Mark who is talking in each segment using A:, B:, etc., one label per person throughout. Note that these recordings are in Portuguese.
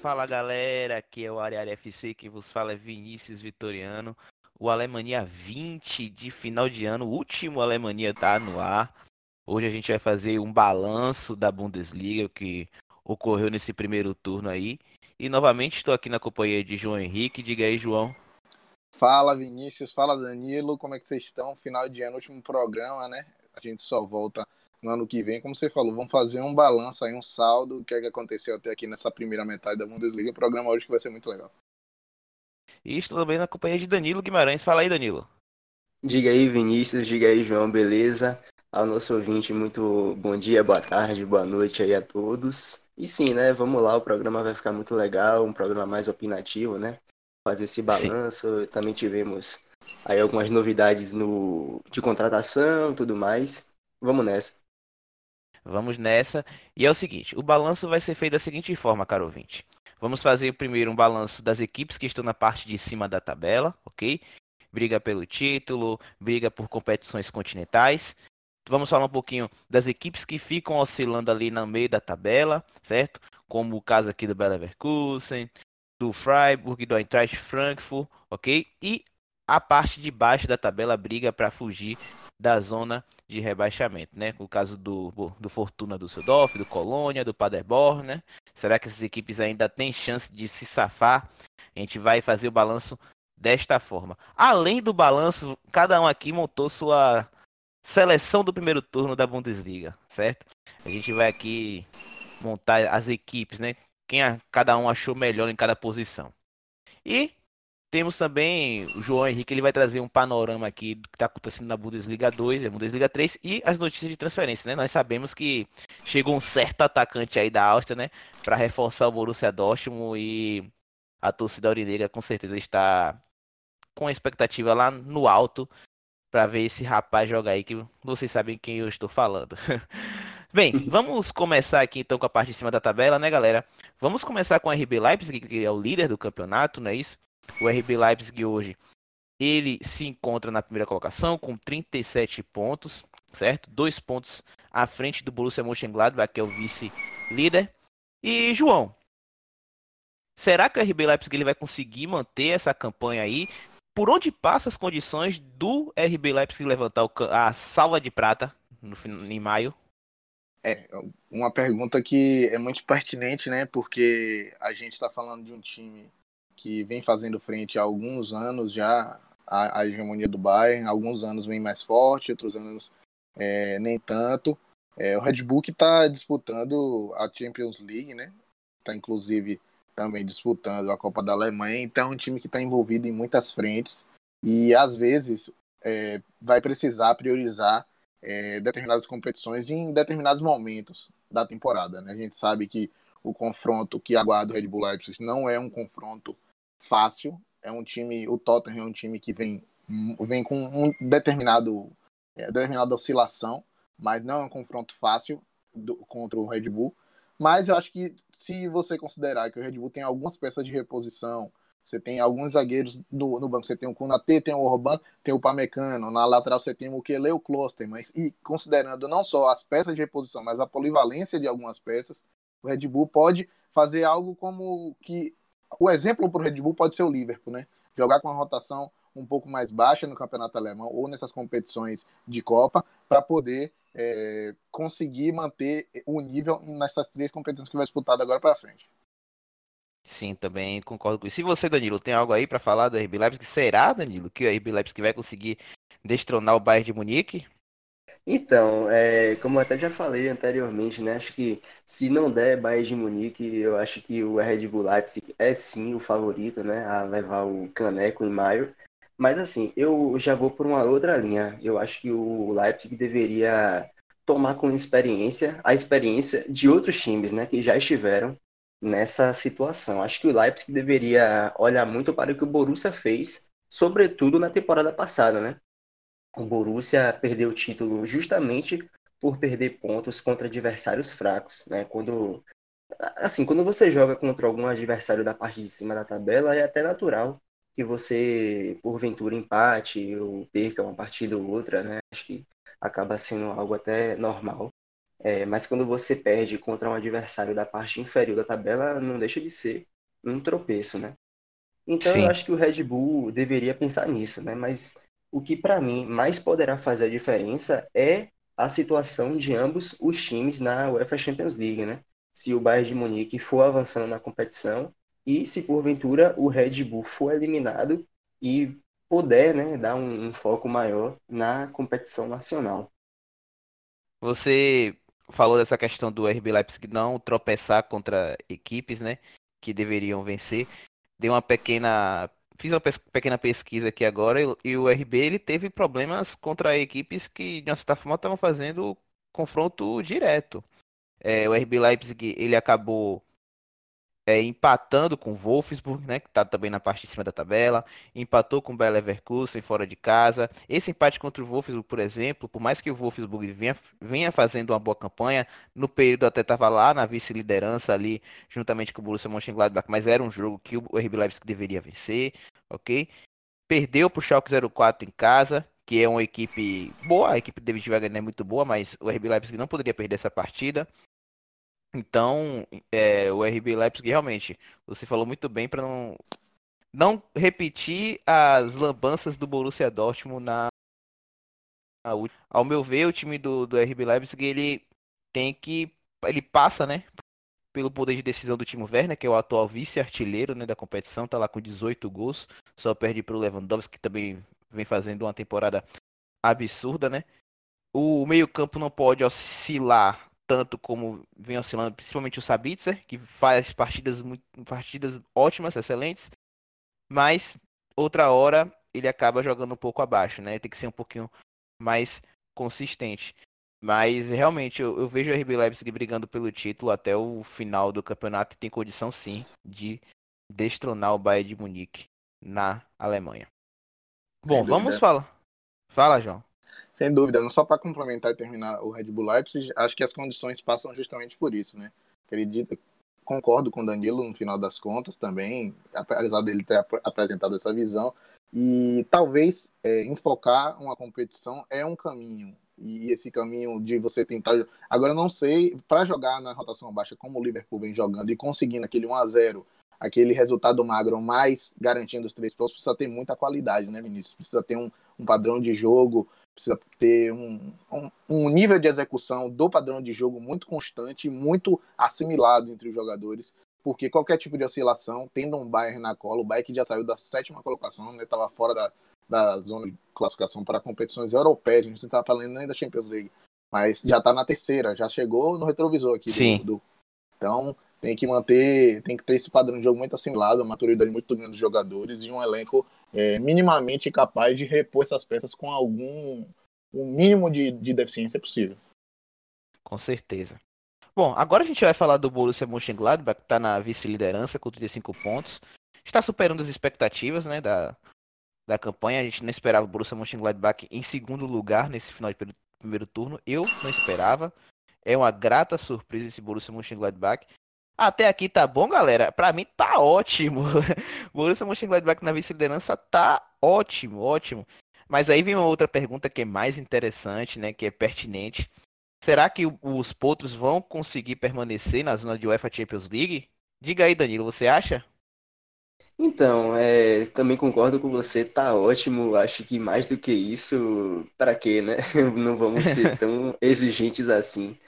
A: Fala galera, aqui é o Ariari FC, quem vos fala é Vinícius Vitoriano. O Alemanha 20 de final de ano, o último Alemanha tá no ar. Hoje a gente vai fazer um balanço da Bundesliga que ocorreu nesse primeiro turno aí. E novamente estou aqui na companhia de João Henrique. Diga aí, João.
B: Fala Vinícius, fala Danilo, como é que vocês estão? Final de ano, último programa, né? A gente só volta no ano que vem, como você falou, vamos fazer um balanço aí, um saldo, o que é que aconteceu até aqui nessa primeira metade da Bundesliga. O programa hoje que vai ser muito legal.
A: E estou também na companhia de Danilo Guimarães. Fala aí, Danilo.
C: Diga aí, Vinícius, diga aí, João, beleza? Ao nosso ouvinte, muito bom dia, boa tarde, boa noite aí a todos. E sim, né, vamos lá, o programa vai ficar muito legal, um programa mais opinativo, né? Fazer esse balanço, sim. também tivemos aí algumas novidades no de contratação, tudo mais. Vamos nessa.
A: Vamos nessa. E é o seguinte, o balanço vai ser feito da seguinte forma, caro ouvinte. Vamos fazer primeiro um balanço das equipes que estão na parte de cima da tabela, ok? Briga pelo título, briga por competições continentais. Vamos falar um pouquinho das equipes que ficam oscilando ali no meio da tabela, certo? Como o caso aqui do Bayer Leverkusen, do Freiburg, do Eintracht Frankfurt, ok? E a parte de baixo da tabela briga para fugir da zona de rebaixamento, né? O caso do, do Fortuna do Düsseldorf, do Colônia, do Paderborn, né? Será que essas equipes ainda têm chance de se safar? A gente vai fazer o balanço desta forma. Além do balanço, cada um aqui montou sua seleção do primeiro turno da Bundesliga, certo? A gente vai aqui montar as equipes, né? Quem a, cada um achou melhor em cada posição. E temos também o João Henrique, ele vai trazer um panorama aqui do que está acontecendo na Bundesliga 2 e a Bundesliga 3 e as notícias de transferência, né? Nós sabemos que chegou um certo atacante aí da Áustria, né? Para reforçar o Borussia Dortmund e a torcida aurinegra com certeza está com a expectativa lá no alto para ver esse rapaz jogar aí, que vocês sabem quem eu estou falando. Bem, vamos começar aqui então com a parte de cima da tabela, né, galera? Vamos começar com a RB Leipzig, que é o líder do campeonato, não é isso? O RB Leipzig hoje ele se encontra na primeira colocação com 37 pontos, certo? Dois pontos à frente do Borussia Mönchengladbach, que é o vice-líder. E João, será que o RB Leipzig ele vai conseguir manter essa campanha aí? Por onde passa as condições do RB Leipzig levantar a salva de prata no, em maio?
B: É uma pergunta que é muito pertinente, né? Porque a gente está falando de um time que vem fazendo frente há alguns anos já à, à hegemonia do Bayern. Alguns anos vem mais forte, outros anos é, nem tanto. É, o Red Bull está disputando a Champions League, né? Está inclusive também disputando a Copa da Alemanha. Então é um time que está envolvido em muitas frentes e às vezes é, vai precisar priorizar é, determinadas competições em determinados momentos da temporada. Né? A gente sabe que o confronto que aguarda o Red Bull Leipzig não é um confronto fácil. É um time, o Tottenham é um time que vem, vem com um determinado, é, determinada oscilação, mas não é um confronto fácil do, contra o Red Bull. Mas eu acho que se você considerar que o Red Bull tem algumas peças de reposição, você tem alguns zagueiros no, no banco, você tem o Kunatê, tem o Orban, tem o Pamecano, na lateral você tem o Kele, o mas e considerando não só as peças de reposição, mas a polivalência de algumas peças, o Red Bull pode fazer algo como que o exemplo para o Red Bull pode ser o Liverpool, né? Jogar com a rotação um pouco mais baixa no campeonato alemão ou nessas competições de Copa para poder é, conseguir manter o nível nessas três competições que vai disputar agora para frente.
A: Sim, também concordo com isso. Se você, Danilo, tem algo aí para falar do RB Leipzig, será, Danilo, que o RB Leipzig vai conseguir destronar o Bayern de Munique?
C: Então, é, como eu até já falei anteriormente, né? Acho que se não der Bayern de Munique, eu acho que o Red Bull Leipzig é sim o favorito, né? A levar o caneco em maio. Mas assim, eu já vou por uma outra linha. Eu acho que o Leipzig deveria tomar com experiência a experiência de outros times, né? Que já estiveram nessa situação. Acho que o Leipzig deveria olhar muito para o que o Borussia fez, sobretudo na temporada passada, né? O Borussia perdeu o título justamente por perder pontos contra adversários fracos, né? Quando assim, quando você joga contra algum adversário da parte de cima da tabela, é até natural que você porventura empate ou perca uma partida ou outra, né? Acho que acaba sendo algo até normal. É, mas quando você perde contra um adversário da parte inferior da tabela, não deixa de ser um tropeço, né? Então
A: Sim.
C: eu acho que o Red Bull deveria pensar nisso, né? Mas o que para mim mais poderá fazer a diferença é a situação de ambos os times na UEFA Champions League, né? Se o Bayern de Munique for avançando na competição e se porventura o Red Bull for eliminado e puder, né, dar um, um foco maior na competição nacional.
A: Você falou dessa questão do RB Leipzig não tropeçar contra equipes, né, que deveriam vencer. Dei uma pequena, fiz uma pes- pequena pesquisa aqui agora e, e o RB ele teve problemas contra equipes que de uma certa forma estavam fazendo confronto direto. É, o RB Leipzig ele acabou é, empatando com o Wolfsburg, né, que está também na parte de cima da tabela, empatou com o Bayer Leverkusen fora de casa. Esse empate contra o Wolfsburg, por exemplo, por mais que o Wolfsburg venha, venha fazendo uma boa campanha, no período até estava lá na vice-liderança ali, juntamente com o Borussia Mönchengladbach, mas era um jogo que o RB Leipzig deveria vencer, ok? Perdeu para o Schalke 04 em casa, que é uma equipe boa, a equipe do David Wagner é muito boa, mas o RB Leipzig não poderia perder essa partida. Então, é, o RB Leipzig realmente, você falou muito bem para não não repetir as lambanças do Borussia Dortmund na, na. Ao meu ver, o time do, do RB Leipzig ele tem que ele passa, né, pelo poder de decisão do Timo Werner, que é o atual vice-artilheiro, né, da competição, tá lá com 18 gols, só perde para o Lewandowski, que também vem fazendo uma temporada absurda, né? O meio-campo não pode oscilar tanto como vem oscilando, principalmente o Sabitzer, que faz partidas muito, partidas ótimas, excelentes, mas outra hora ele acaba jogando um pouco abaixo, né? Tem que ser um pouquinho mais consistente. Mas realmente eu, eu vejo o RB Leipzig brigando pelo título até o final do campeonato e tem condição sim de destronar o Bayern de Munique na Alemanha.
B: Sem
A: Bom, vamos
B: dúvida.
A: falar. Fala, João.
B: Sem dúvida, não só para complementar e terminar o Red Bull Leipzig, acho que as condições passam justamente por isso, né? Acredito, concordo com o Danilo no final das contas também, apesar dele ter ap- apresentado essa visão. E talvez é, enfocar uma competição é um caminho. E esse caminho de você tentar. Agora, não sei, para jogar na rotação baixa, como o Liverpool vem jogando e conseguindo aquele 1 a 0 aquele resultado magro, mas garantindo os três pontos, precisa ter muita qualidade, né, Vinícius? Precisa ter um, um padrão de jogo, precisa ter um, um, um nível de execução do padrão de jogo muito constante, muito assimilado entre os jogadores, porque qualquer tipo de oscilação, tendo um Bayern na cola, o Bayern que já saiu da sétima colocação, né, estava fora da, da zona de classificação para competições europeias, a gente não está falando nem da Champions League, mas já está na terceira, já chegou no retrovisor aqui
A: Sim.
B: do, do então tem que manter, tem que ter esse padrão de jogo muito assimilado, uma maturidade muito grande dos jogadores e um elenco é, minimamente capaz de repor essas peças com algum o mínimo de, de deficiência possível.
A: Com certeza. Bom, agora a gente vai falar do Borussia Mönchengladbach, que está na vice-liderança com 35 pontos. Está superando as expectativas né, da, da campanha. A gente não esperava o Borussia Mönchengladbach em segundo lugar nesse final de primeiro turno. Eu não esperava. É uma grata surpresa esse Borussia Mönchengladbach. Até aqui tá bom, galera? Pra mim tá ótimo. Borussia Mönchengladbach na vice-liderança tá ótimo, ótimo. Mas aí vem uma outra pergunta que é mais interessante, né? Que é pertinente. Será que os potros vão conseguir permanecer na zona de UEFA Champions League? Diga aí, Danilo, você acha?
C: Então, é, também concordo com você, tá ótimo. Acho que mais do que isso, para quê, né? Não vamos ser tão exigentes assim.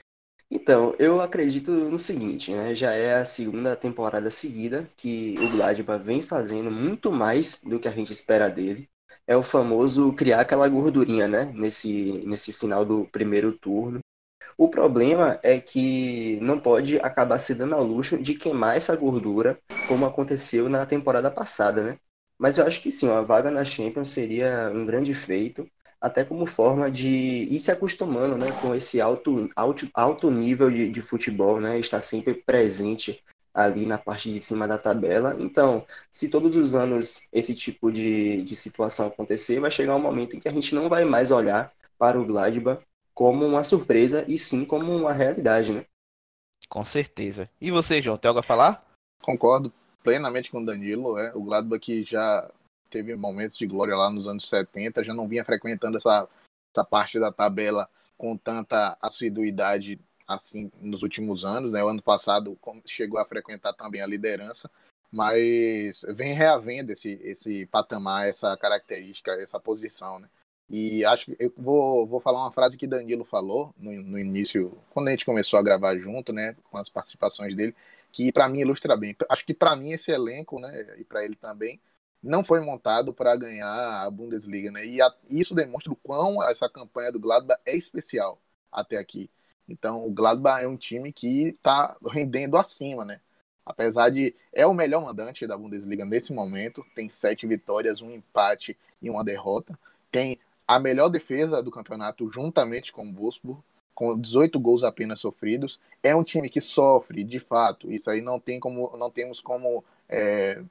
C: Então, eu acredito no seguinte, né? Já é a segunda temporada seguida que o Gladbach vem fazendo muito mais do que a gente espera dele. É o famoso criar aquela gordurinha, né? Nesse, nesse final do primeiro turno. O problema é que não pode acabar se dando ao luxo de queimar essa gordura, como aconteceu na temporada passada, né? Mas eu acho que sim, uma vaga na Champions seria um grande feito, até como forma de ir se acostumando, né, com esse alto, alto, alto nível de, de futebol, né? Estar sempre presente ali na parte de cima da tabela. Então, se todos os anos esse tipo de, de situação acontecer, vai chegar um momento em que a gente não vai mais olhar para o Gladbach como uma surpresa e sim como uma realidade, né?
A: Com certeza. E você, João, tem algo a falar?
B: Concordo plenamente com o Danilo, é, o Gladbach que já teve momentos de glória lá nos anos 70, já não vinha frequentando essa, essa parte da tabela com tanta assiduidade assim nos últimos anos, né? O ano passado chegou a frequentar também a liderança, mas vem reavendo esse, esse patamar, essa característica, essa posição, né? E acho que eu vou, vou falar uma frase que Danilo falou no, no início, quando a gente começou a gravar junto, né, com as participações dele, que para mim ilustra bem. Acho que para mim esse elenco, né, e para ele também, não foi montado para ganhar a Bundesliga, né? E a, isso demonstra o quão essa campanha do Gladbach é especial até aqui. Então, o Gladbach é um time que está rendendo acima, né? Apesar de é o melhor mandante da Bundesliga nesse momento, tem sete vitórias, um empate e uma derrota. Tem a melhor defesa do campeonato juntamente com o Wolfsburg, com 18 gols apenas sofridos. É um time que sofre, de fato. Isso aí não tem como, não temos como é,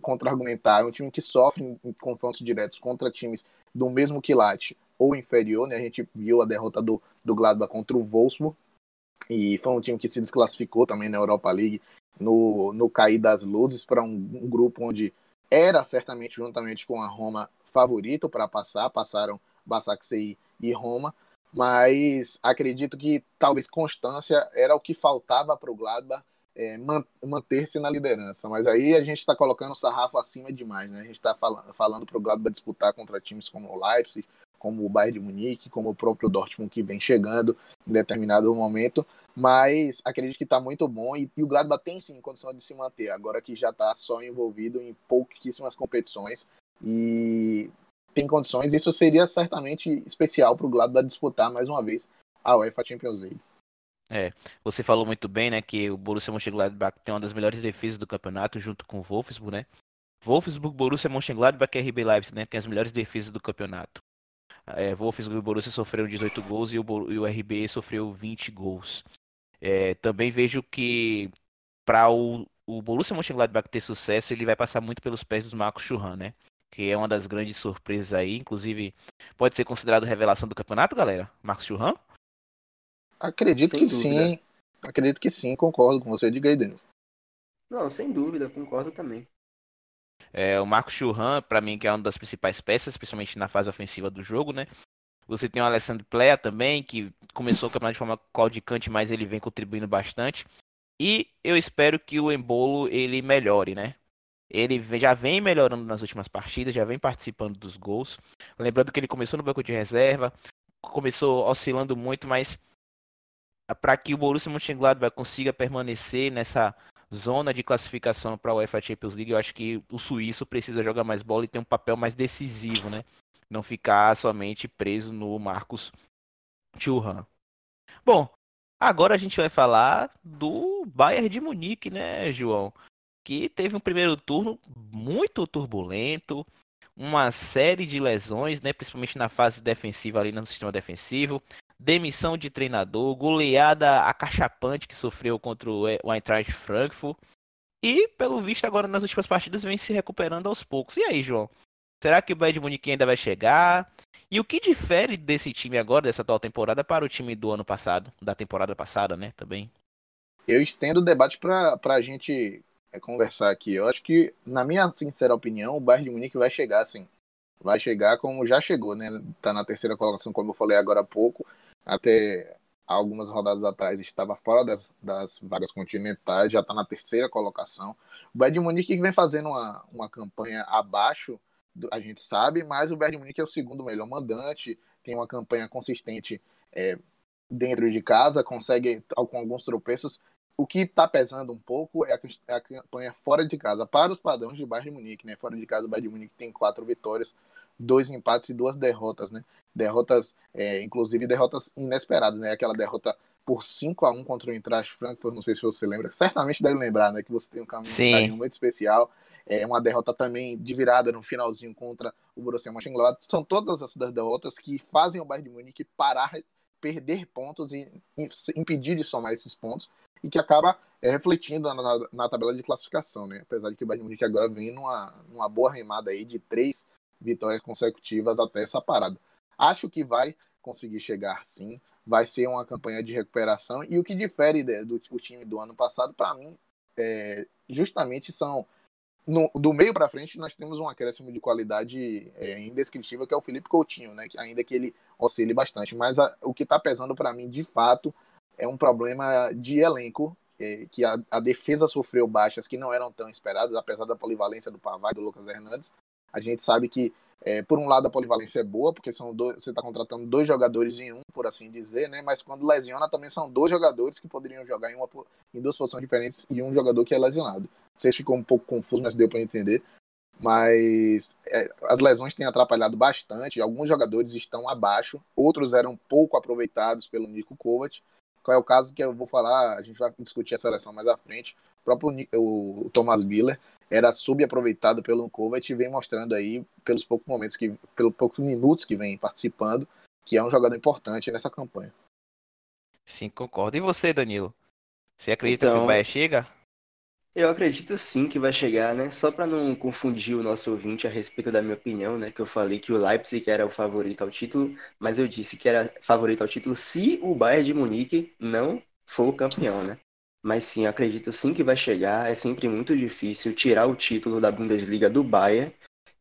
B: contra-argumentar. É um time que sofre em confrontos diretos contra times do mesmo quilate ou inferior. Né? A gente viu a derrota do, do Gladbach contra o Wolfsburg. E foi um time que se desclassificou também na Europa League no, no cair das luzes para um, um grupo onde era certamente juntamente com a Roma favorito para passar, passaram Basaksehir e Roma, mas acredito que talvez constância era o que faltava para o Gladbach é, manter-se na liderança. Mas aí a gente está colocando o sarrafo acima demais, né? A gente está fal falando para o Gladbach disputar contra times como o Leipzig, como o Bayern de Munique, como o próprio Dortmund que vem chegando em determinado momento, mas acredito que está muito bom e, e, o Gladbach tem sim condição de se manter, agora que já está só envolvido em pouquíssimas competições e tem condições, isso seria certamente especial para o Gladbach disputar mais uma vez a UEFA Champions League.
A: É, você falou muito bem, né, que o Borussia Mönchengladbach tem uma das melhores defesas do campeonato, junto com o Wolfsburg, né? Wolfsburg, Borussia Mönchengladbach e RB Leipzig, né, tem as melhores defesas do campeonato. É, Wolfsburg e Borussia sofreram 18 gols e o, e o RB sofreu 20 gols. É, também vejo que para o, o Borussia Mönchengladbach ter sucesso, ele vai passar muito pelos pés dos Marcos Churran, né? Que é uma das grandes surpresas aí, inclusive pode ser considerado revelação do campeonato, galera? Marcos Churran?
B: Acredito sem que dúvida. sim. Acredito que sim, concordo com você. Diga aí, Daniel.
C: Não, sem dúvida, concordo também.
A: É, o Marcos Churran, para mim, que é uma das principais peças, principalmente na fase ofensiva do jogo, né? Você tem o Alessandro Plea também, que começou o campeonato de forma claudicante, mas ele vem contribuindo bastante. E eu espero que o Embolo ele melhore, né? Ele já vem melhorando nas últimas partidas, já vem participando dos gols. Lembrando que ele começou no banco de reserva, começou oscilando muito, mas para que o Borussia Mönchengladbach consiga permanecer nessa zona de classificação para a UEFA Champions League, eu acho que o suíço precisa jogar mais bola e ter um papel mais decisivo, né? Não ficar somente preso no Marcos Thuram. Bom, agora a gente vai falar do Bayern de Munique, né, João? Que teve um primeiro turno muito turbulento, uma série de lesões, né, principalmente na fase defensiva ali no sistema defensivo demissão de treinador, goleada acachapante que sofreu contra o Eintracht Frankfurt. E, pelo visto, agora nas últimas partidas vem se recuperando aos poucos. E aí, João? Será que o Bayern de Munique ainda vai chegar? E o que difere desse time agora, dessa atual temporada, para o time do ano passado? Da temporada passada, né? Também.
B: Eu estendo o debate para a gente é, conversar aqui. Eu acho que, na minha sincera opinião, o Bayern de Munique vai chegar, assim. Vai chegar como já chegou, né? Tá na terceira colocação, como eu falei agora há pouco até algumas rodadas atrás estava fora das, das vagas continentais, já está na terceira colocação. O Bayern de Munique vem fazendo uma, uma campanha abaixo, do, a gente sabe, mas o Bayern de Munique é o segundo melhor mandante, tem uma campanha consistente é, dentro de casa, consegue com alguns tropeços. O que está pesando um pouco é a, é a, campanha fora de casa, para os padrões de Bayern de Munique, né? Fora de casa, o Bayern de Munique tem quatro vitórias, dois empates e duas derrotas, né? derrotas, é, inclusive derrotas inesperadas, né? Aquela derrota por 5 a 1 contra o Eintracht Frankfurt, não sei se você lembra, certamente deve lembrar, né? Que você tem um caminho muito especial. É uma derrota também de virada no finalzinho contra o Borussia Mönchengladbach. São todas essas derrotas que fazem o Bayern de Munique parar, perder pontos e impedir de somar esses pontos e que acaba é, refletindo na, na, tabela de classificação, né? Apesar de que o Bayern de Munique agora vem numa, numa boa remada aí de três vitórias consecutivas até essa parada. Acho que vai conseguir chegar sim. Vai ser uma campanha de recuperação. E o que difere do, do time do ano passado, para mim, é, justamente são. No, do meio para frente, nós temos um acréscimo de qualidade é, indescritível, que é o Felipe Coutinho, né? Ainda que ele oscile bastante. Mas a, o que está pesando para mim, de fato, é um problema de elenco. é, que a, a, defesa sofreu baixas que não eram tão esperadas, apesar da polivalência do Pavai do Lucas Hernandes. A gente sabe que, é, por um lado, a polivalência é boa, porque são dois, você está contratando dois jogadores em um, por assim dizer, né? mas quando lesiona também são dois jogadores que poderiam jogar em, uma, em duas posições diferentes e um jogador que é lesionado. Vocês ficou um pouco confuso, mas deu para entender. Mas é, as lesões têm atrapalhado bastante. Alguns jogadores estão abaixo, outros eram pouco aproveitados pelo Nico Kovac. Qual é o caso que eu vou falar? A gente vai discutir a seleção mais à frente. O próprio o Thomas Miller era subaproveitado pelo Kovac e vem mostrando aí, pelos poucos momentos, que, pelos poucos minutos que vem participando, que é um jogador importante nessa campanha.
A: Sim, concordo. E você, Danilo? Você acredita então, que o Bahia chega?
C: Eu acredito sim que vai chegar, né? Só para não confundir o nosso ouvinte a respeito da minha opinião, né? Que eu falei que o Leipzig era o favorito ao título, mas eu disse que era favorito ao título se o Bayern de Munique não for o campeão, né? Mas sim, acredito sim que vai chegar. É sempre muito difícil tirar o título da Bundesliga do Bayern.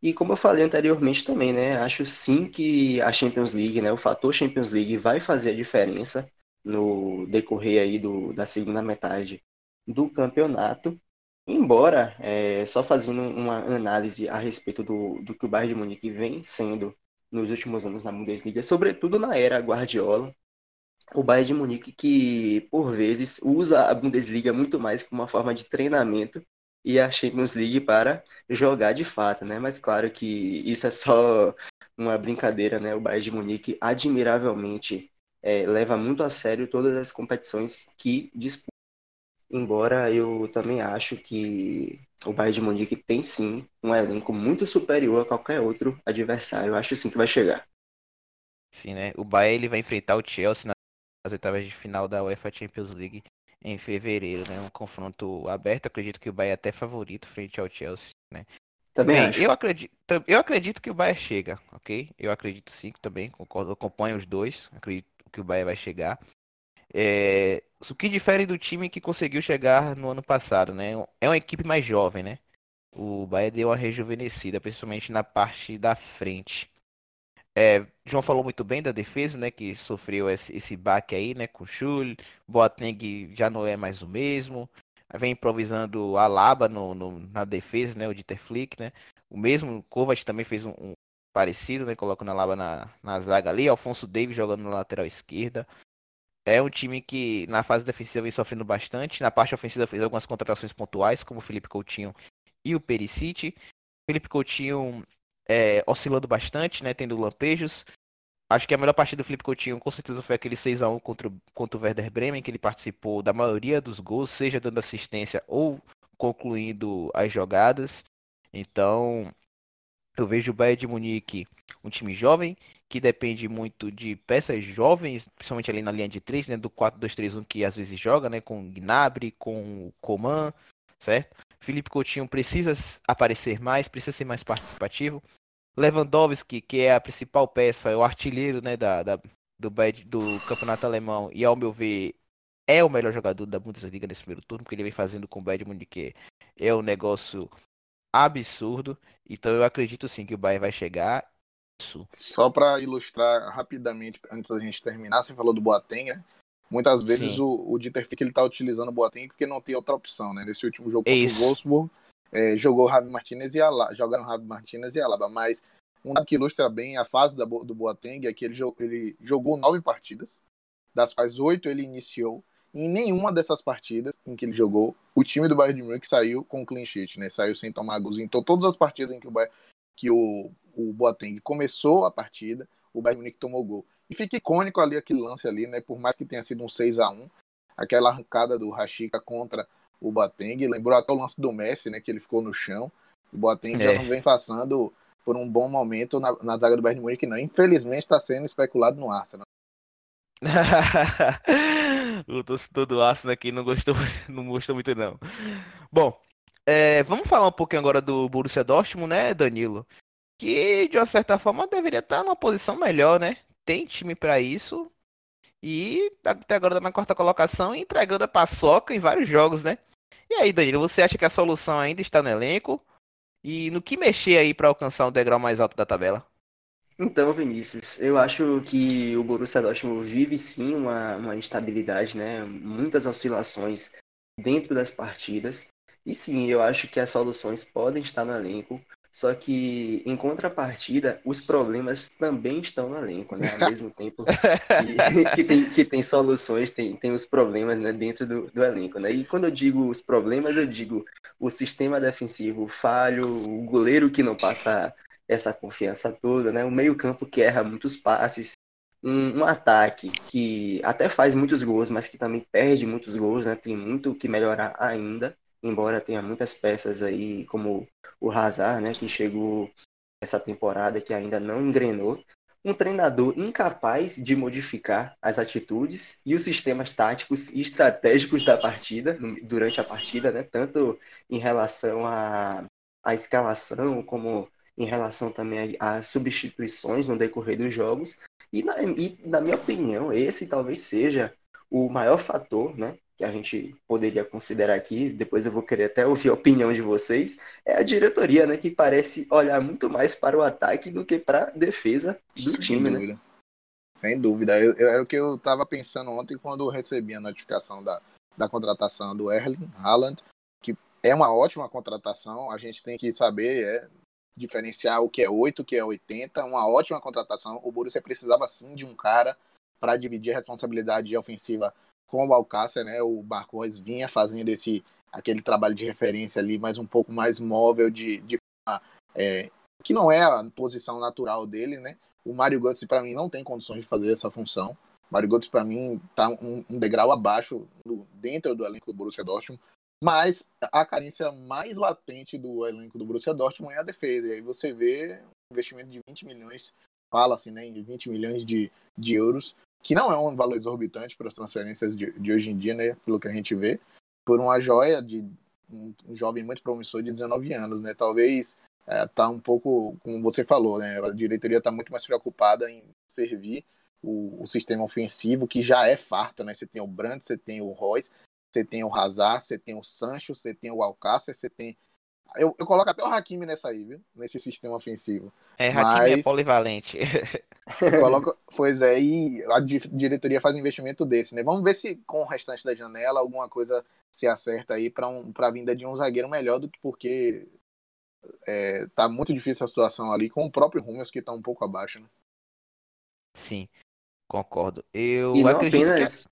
C: E como eu falei anteriormente também, né? Acho sim que a Champions League, né? O fator Champions League vai fazer a diferença no decorrer aí do, da segunda metade do campeonato. Embora, é, só fazendo uma análise a respeito do, do que o Bayern de Munique vem sendo nos últimos anos na Bundesliga, sobretudo na era Guardiola, o Bayern de Munique que, por vezes, usa a Bundesliga muito mais como uma forma de treinamento e a Champions League para jogar de fato, né? Mas claro que isso é só uma brincadeira, né? O Bayern de Munique admiravelmente é, leva muito a sério todas as competições que disputa Embora eu também acho que o Bayern de Munique tem sim um elenco muito superior a qualquer outro adversário. Eu acho sim que vai chegar.
A: Sim, né? O Bayern ele vai enfrentar o Chelsea nas oitavas de final da UEFA Champions League em fevereiro, né? Um confronto aberto. Acredito que o Bayern é até favorito frente ao Chelsea, né?
C: Também Bem, acho.
A: Eu acredito, eu acredito que o Bayern chega, ok? Eu acredito sim também, concordo, acompanho os dois. Acredito que o Bayern vai chegar. É, o que difere do time que conseguiu chegar no ano passado, né? É uma equipe mais jovem, né? O Bahia deu uma rejuvenescida, principalmente na parte da frente. É, João falou muito bem da defesa, né? Que sofreu esse, esse baque aí, né? Com o Chul, Boateng já não é mais o mesmo. Vem improvisando a Laba no, no, na defesa, né? O Dieter Flick, né? O mesmo Kovac também fez um, um parecido, né? Colocando a Laba na, na zaga ali. Alfonso Davis jogando na lateral esquerda. É um time que na fase defensiva vem sofrendo bastante. Na parte ofensiva fez algumas contratações pontuais, como o Felipe Coutinho e o Perisic. Felipe Coutinho é, oscilando bastante, né? Tendo lampejos. Acho que a melhor partida do Felipe Coutinho com certeza foi aquele 6x1 contra, contra o Werder Bremen, que ele participou da maioria dos gols, seja dando assistência ou concluindo as jogadas. Então, eu vejo o Bayern de Munique um time jovem, que depende muito de peças jovens, principalmente ali na linha de 3, né, do 4-2-3-1 que às vezes joga, né, com o Gnabry, com o Coman, certo? Felipe Coutinho precisa aparecer mais, precisa ser mais participativo. Lewandowski, que é a principal peça, é o artilheiro, né, da, da do, do campeonato alemão, e ao meu ver, é o melhor jogador da Bundesliga nesse primeiro turno, porque ele vem fazendo com o Bayern Munique é um negócio absurdo. Então eu acredito sim que o Bayern vai chegar.
B: Isso. Só para ilustrar rapidamente, antes da gente terminar, você falou do Boateng, né? Muitas vezes o, o Dieter Fick ele tá utilizando o Boateng porque não tem outra opção, né? Nesse último jogo contra o Wolfsburg, é, jogou o Javi Martinez e Alaba, jogaram Javi Martinez e Alaba, mas um que ilustra bem a fase da, do Boateng é que ele, ele jogou nove partidas, das quais oito ele iniciou em nenhuma dessas partidas em que ele jogou, o time do Bayern de Munique saiu com clean sheet, né? Saiu sem tomar gols. Então, todas as partidas em que o, Bayern, que o, o Boateng começou a partida, o Bayern de Munique tomou gol. E fica icônico ali aquele lance ali, né? Por mais que tenha sido um 6 a 1 aquela arrancada do Rashica contra o Boateng, lembrou até o lance do Messi, né? Que ele ficou no chão. O Boateng é. já não vem passando por um bom momento na, na zaga do Bayern de Munique, não. Infelizmente está sendo especulado no Arsenal.
A: o torcedor do Arsenal aqui não gostou, não gostou muito não. Bom, é, vamos falar um pouquinho agora do Borussia Dortmund, né, Danilo? Que de uma certa forma deveria estar numa posição melhor, né? Tem time para isso e até agora tá na quarta colocação entregando a paçoca em vários jogos, né? E aí, Danilo, você acha que a solução ainda está no elenco? E no que mexer aí para alcançar o degrau mais alto da tabela?
C: Então, Vinícius, eu acho que o Borussia Dortmund vive sim uma, uma instabilidade, né? Muitas oscilações dentro das partidas. E sim, eu acho que as soluções podem estar no elenco, só que, em contrapartida, os problemas também estão no elenco, né? Ao mesmo tempo que, que, tem, que tem soluções, tem, tem os problemas né, dentro do, do elenco, né? E quando eu digo os problemas, eu digo o sistema defensivo falho, o goleiro que não passa essa confiança toda, né? O meio-campo que erra muitos passes, um, um, ataque que até faz muitos gols, mas que também perde muitos gols, né? Tem muito que melhorar ainda embora tenha muitas peças aí, como o Hazard, né, que chegou essa temporada que ainda não engrenou, um treinador incapaz de modificar as atitudes e os sistemas táticos e estratégicos da partida, durante a partida, né, tanto em relação à, escalação, como em relação também às substituições no decorrer dos jogos. E na, e, na minha opinião, esse talvez seja o maior fator né, que a gente poderia considerar aqui, depois eu vou querer até ouvir a opinião de vocês, é a diretoria, né, que parece olhar muito mais para o ataque do que para a defesa do Sem time, né?
B: dúvida. né? Sem dúvida. Eu, eu, era o que eu estava pensando ontem quando eu recebi a notificação da, da contratação do Erling Haaland, que é uma ótima contratação, a gente tem que saber é, diferenciar o que é 8, o que é 80, uma ótima contratação. O Borussia precisava sim de um cara para dividir a responsabilidade ofensiva com o Alcácer, né? O Barcos vinha fazendo esse aquele trabalho de referência ali, mas um pouco mais móvel de, de é, que não é a posição natural dele, né? O Mário Götze para mim não tem condições de fazer essa função. O Mário Götze para mim tá um, um, degrau abaixo do, dentro do elenco do Borussia Dortmund, mas a carência mais latente do elenco do Borussia Dortmund é a defesa. E aí você vê um investimento de 20 milhões, fala-se, né, de 20 milhões de, de euros que não é um valor exorbitante para as transferências de, de, hoje em dia, né, pelo que a gente vê, por uma joia de um, jovem muito promissor de 19 anos, né? Talvez é, tá um pouco, como você falou, né? A diretoria está muito mais preocupada em servir o, o, sistema ofensivo, que já é farto, né? Você tem o Brandt, você tem o Royce, você tem o Hazard, você tem o Sancho, você tem o Alcácer, você tem eu, eu coloco até o Hakimi nessa aí, viu? Nesse sistema ofensivo.
A: É, Hakimi é Mas... é polivalente.
B: coloco, pois é, e a diretoria faz um investimento desse, né? Vamos ver se com o restante da janela alguma coisa se acerta aí para um, a vinda de um zagueiro melhor do que porque é, tá muito difícil a situação ali com o próprio Rummels que tá um pouco abaixo, né?
A: Sim, concordo. Eu
C: e não apenas...
A: que...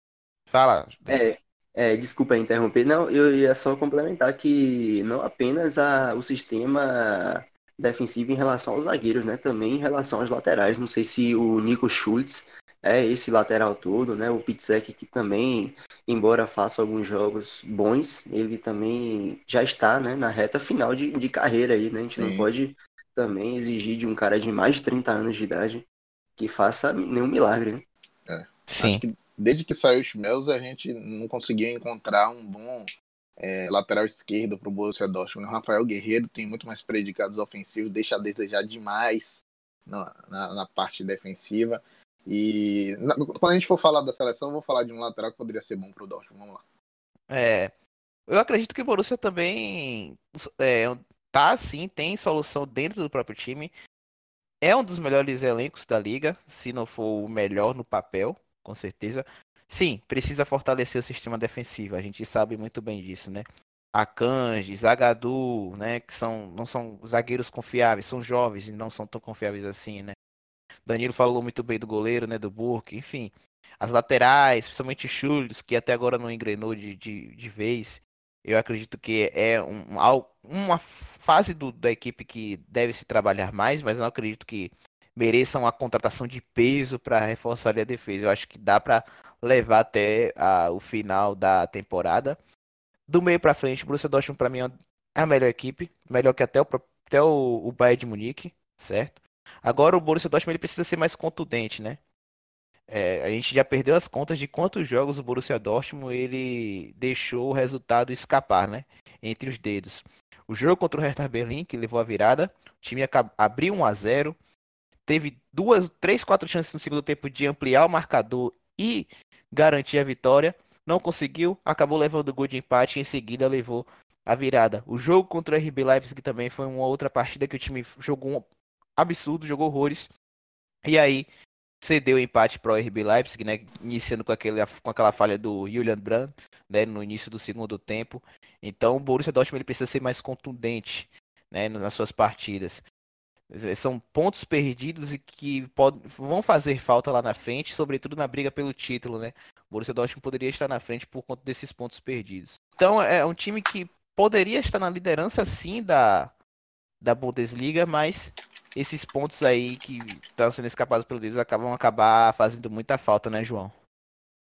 A: Fala.
C: É, é, desculpa interromper. Não, eu ia só complementar que não apenas a, o sistema defensivo em relação aos zagueiros, né? Também em relação aos laterais. Não sei se o Nico Schultz é esse lateral todo, né? O Pitzek que também, embora faça alguns jogos bons, ele também já está, né, na reta final de, de carreira aí, né? A gente Sim. não pode também exigir de um cara de mais de 30 anos de idade que faça nenhum milagre, né?
B: É. Sim. Acho que desde que saiu o Schmelz, a gente não conseguiu encontrar um bom é, lateral esquerdo para o Borussia Dortmund. O Rafael Guerreiro tem muito mais predicados ofensivos, deixa a desejar demais na, na, na parte defensiva. E na, quando a gente for falar da seleção, eu vou falar de um lateral que poderia ser bom para o Dortmund. Vamos lá.
A: É, eu acredito que o Borussia também é, tá sim, tem solução dentro do próprio time. É um dos melhores elencos da liga, se não for o melhor no papel com certeza. Sim, precisa fortalecer o sistema defensivo. A gente sabe muito bem disso, né? Akanji, Zagadu, né? Que são, não são zagueiros confiáveis, são jovens e não são tão confiáveis assim, né? Danilo falou muito bem do goleiro, né? Do Burke, enfim. As laterais, principalmente Schultz, que até agora não engrenou de, de, de vez. Eu acredito que é um, uma fase do, da equipe que deve se trabalhar mais, mas não acredito que mereçam a contratação de peso para reforçar a defesa. Eu acho que dá para levar até a, o final da temporada. Do meio para frente, o Borussia Dortmund para mim é a melhor equipe, melhor que até o até o, o Bayern de Munique, certo? Agora o Borussia Dortmund ele precisa ser mais contundente, né? É, a gente já perdeu as contas de quantos jogos o Borussia Dortmund ele deixou o resultado escapar, né? Entre os dedos. O jogo contra o Hertha Berlim, que levou a virada, o time abriu 1 a 0 teve duas, três, quatro chances no segundo tempo de ampliar o marcador e garantir a vitória. Não conseguiu, acabou levando o gol de empate e em seguida levou a virada. O jogo contra o RB Leipzig também foi uma outra partida que o time jogou um absurdo, jogou horrores. E aí cedeu o empate para o RB Leipzig, né, iniciando com, aquele, com aquela falha do Julian Brand, né, no início do segundo tempo. Então o Borussia Dortmund ele precisa ser mais contundente, né, nas suas partidas. São pontos perdidos e que pode, vão fazer falta lá na frente, sobretudo na briga pelo título, né? O Borussia Dortmund poderia estar na frente por conta desses pontos perdidos. Então é um time que poderia estar na liderança sim da, da Bundesliga, mas esses pontos aí que estão sendo escapados pelo deles acabam acabar fazendo muita falta, né, João?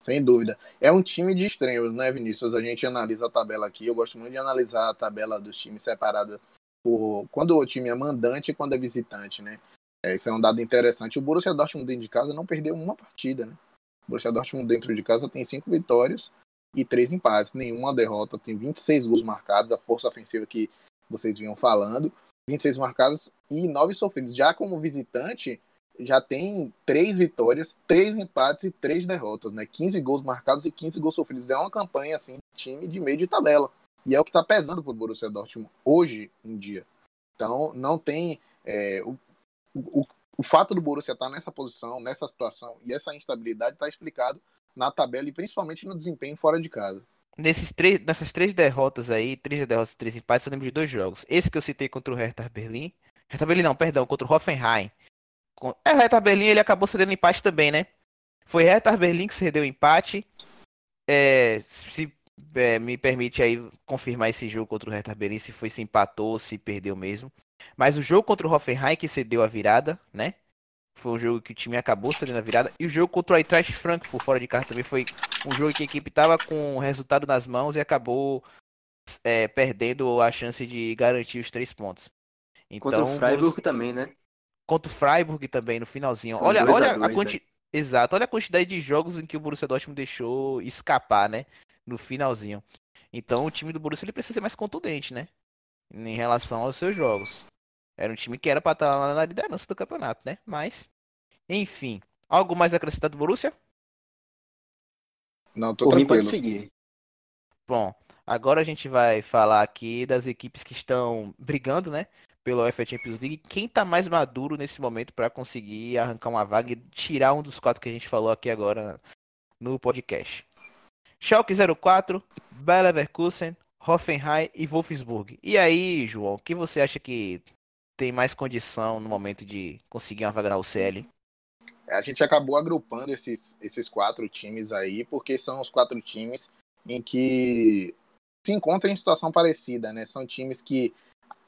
B: Sem dúvida. É um time de extremos, né, Vinícius? A gente analisa a tabela aqui. Eu gosto muito de analisar a tabela dos times separada por quando o time é mandante e quando é visitante, né? É, isso é um dado interessante. O Borussia Dortmund dentro de casa não perdeu uma partida, né? O Borussia Dortmund dentro de casa tem cinco vitórias e três empates, nenhuma derrota, tem 26 gols marcados, a força ofensiva que vocês vinham falando. 26 marcados e 9 sofridos. Já como visitante, já tem 3 vitórias, 3 empates e 3 derrotas, né? 15 gols marcados e 15 gols sofridos. É uma campanha assim, time de meio de tabela. E é o que está pesando para o Borussia Dortmund hoje em dia. Então, não tem. É, o, o, o fato do Borussia estar tá nessa posição, nessa situação e essa instabilidade está explicado na tabela e principalmente no desempenho fora de casa.
A: Nesses três, nessas três derrotas aí, três derrotas e três empates, eu lembro de dois jogos. Esse que eu citei contra o Hertha Berlim. Hertha Berlim não, perdão, contra o Hoffenheim. É, o Hertha Berlim ele acabou cedendo empate também, né? Foi Hertha Berlim que cedeu empate. É, se é, me permite aí confirmar esse jogo contra o Hertha Berlim, se foi se empatou, se perdeu mesmo. Mas o jogo contra o Hoffenheim que cedeu a virada, né? Foi um jogo que o time acabou cedendo a virada. E o jogo contra o Eintracht Frankfurt fora de casa também foi um jogo que a equipe estava com o resultado nas mãos e acabou é, perdendo a chance de garantir os três pontos.
C: Então, contra o Freiburg também, né?
A: Contra o Freiburg também, no finalzinho. Com olha, olha a, dois, a quantidade. Né? Exato, olha a quantidade de jogos em que o Borussia Dortmund deixou escapar, né? No finalzinho. Então o time do Borussia ele precisa ser mais contundente, né? Em relação aos seus jogos. Era um time que era para estar lá na liderança do campeonato, né? Mas, enfim. Algo mais acrescentado do Borussia?
B: Não, tô Por tranquilo.
A: Bom, agora a gente vai falar aqui das equipes que estão brigando, né? Pela UEFA Champions League. Quem tá mais maduro nesse momento para conseguir arrancar uma vaga e tirar um dos quatro que a gente falou aqui agora no podcast? Schalke 04, Bayer Leverkusen, Hoffenheim e Wolfsburg. E aí, João, o que você acha que tem mais condição no momento de conseguir uma vaga na UCL?
B: A gente acabou agrupando esses, esses quatro times aí, porque são os quatro times em que se encontram em situação parecida, né? São times que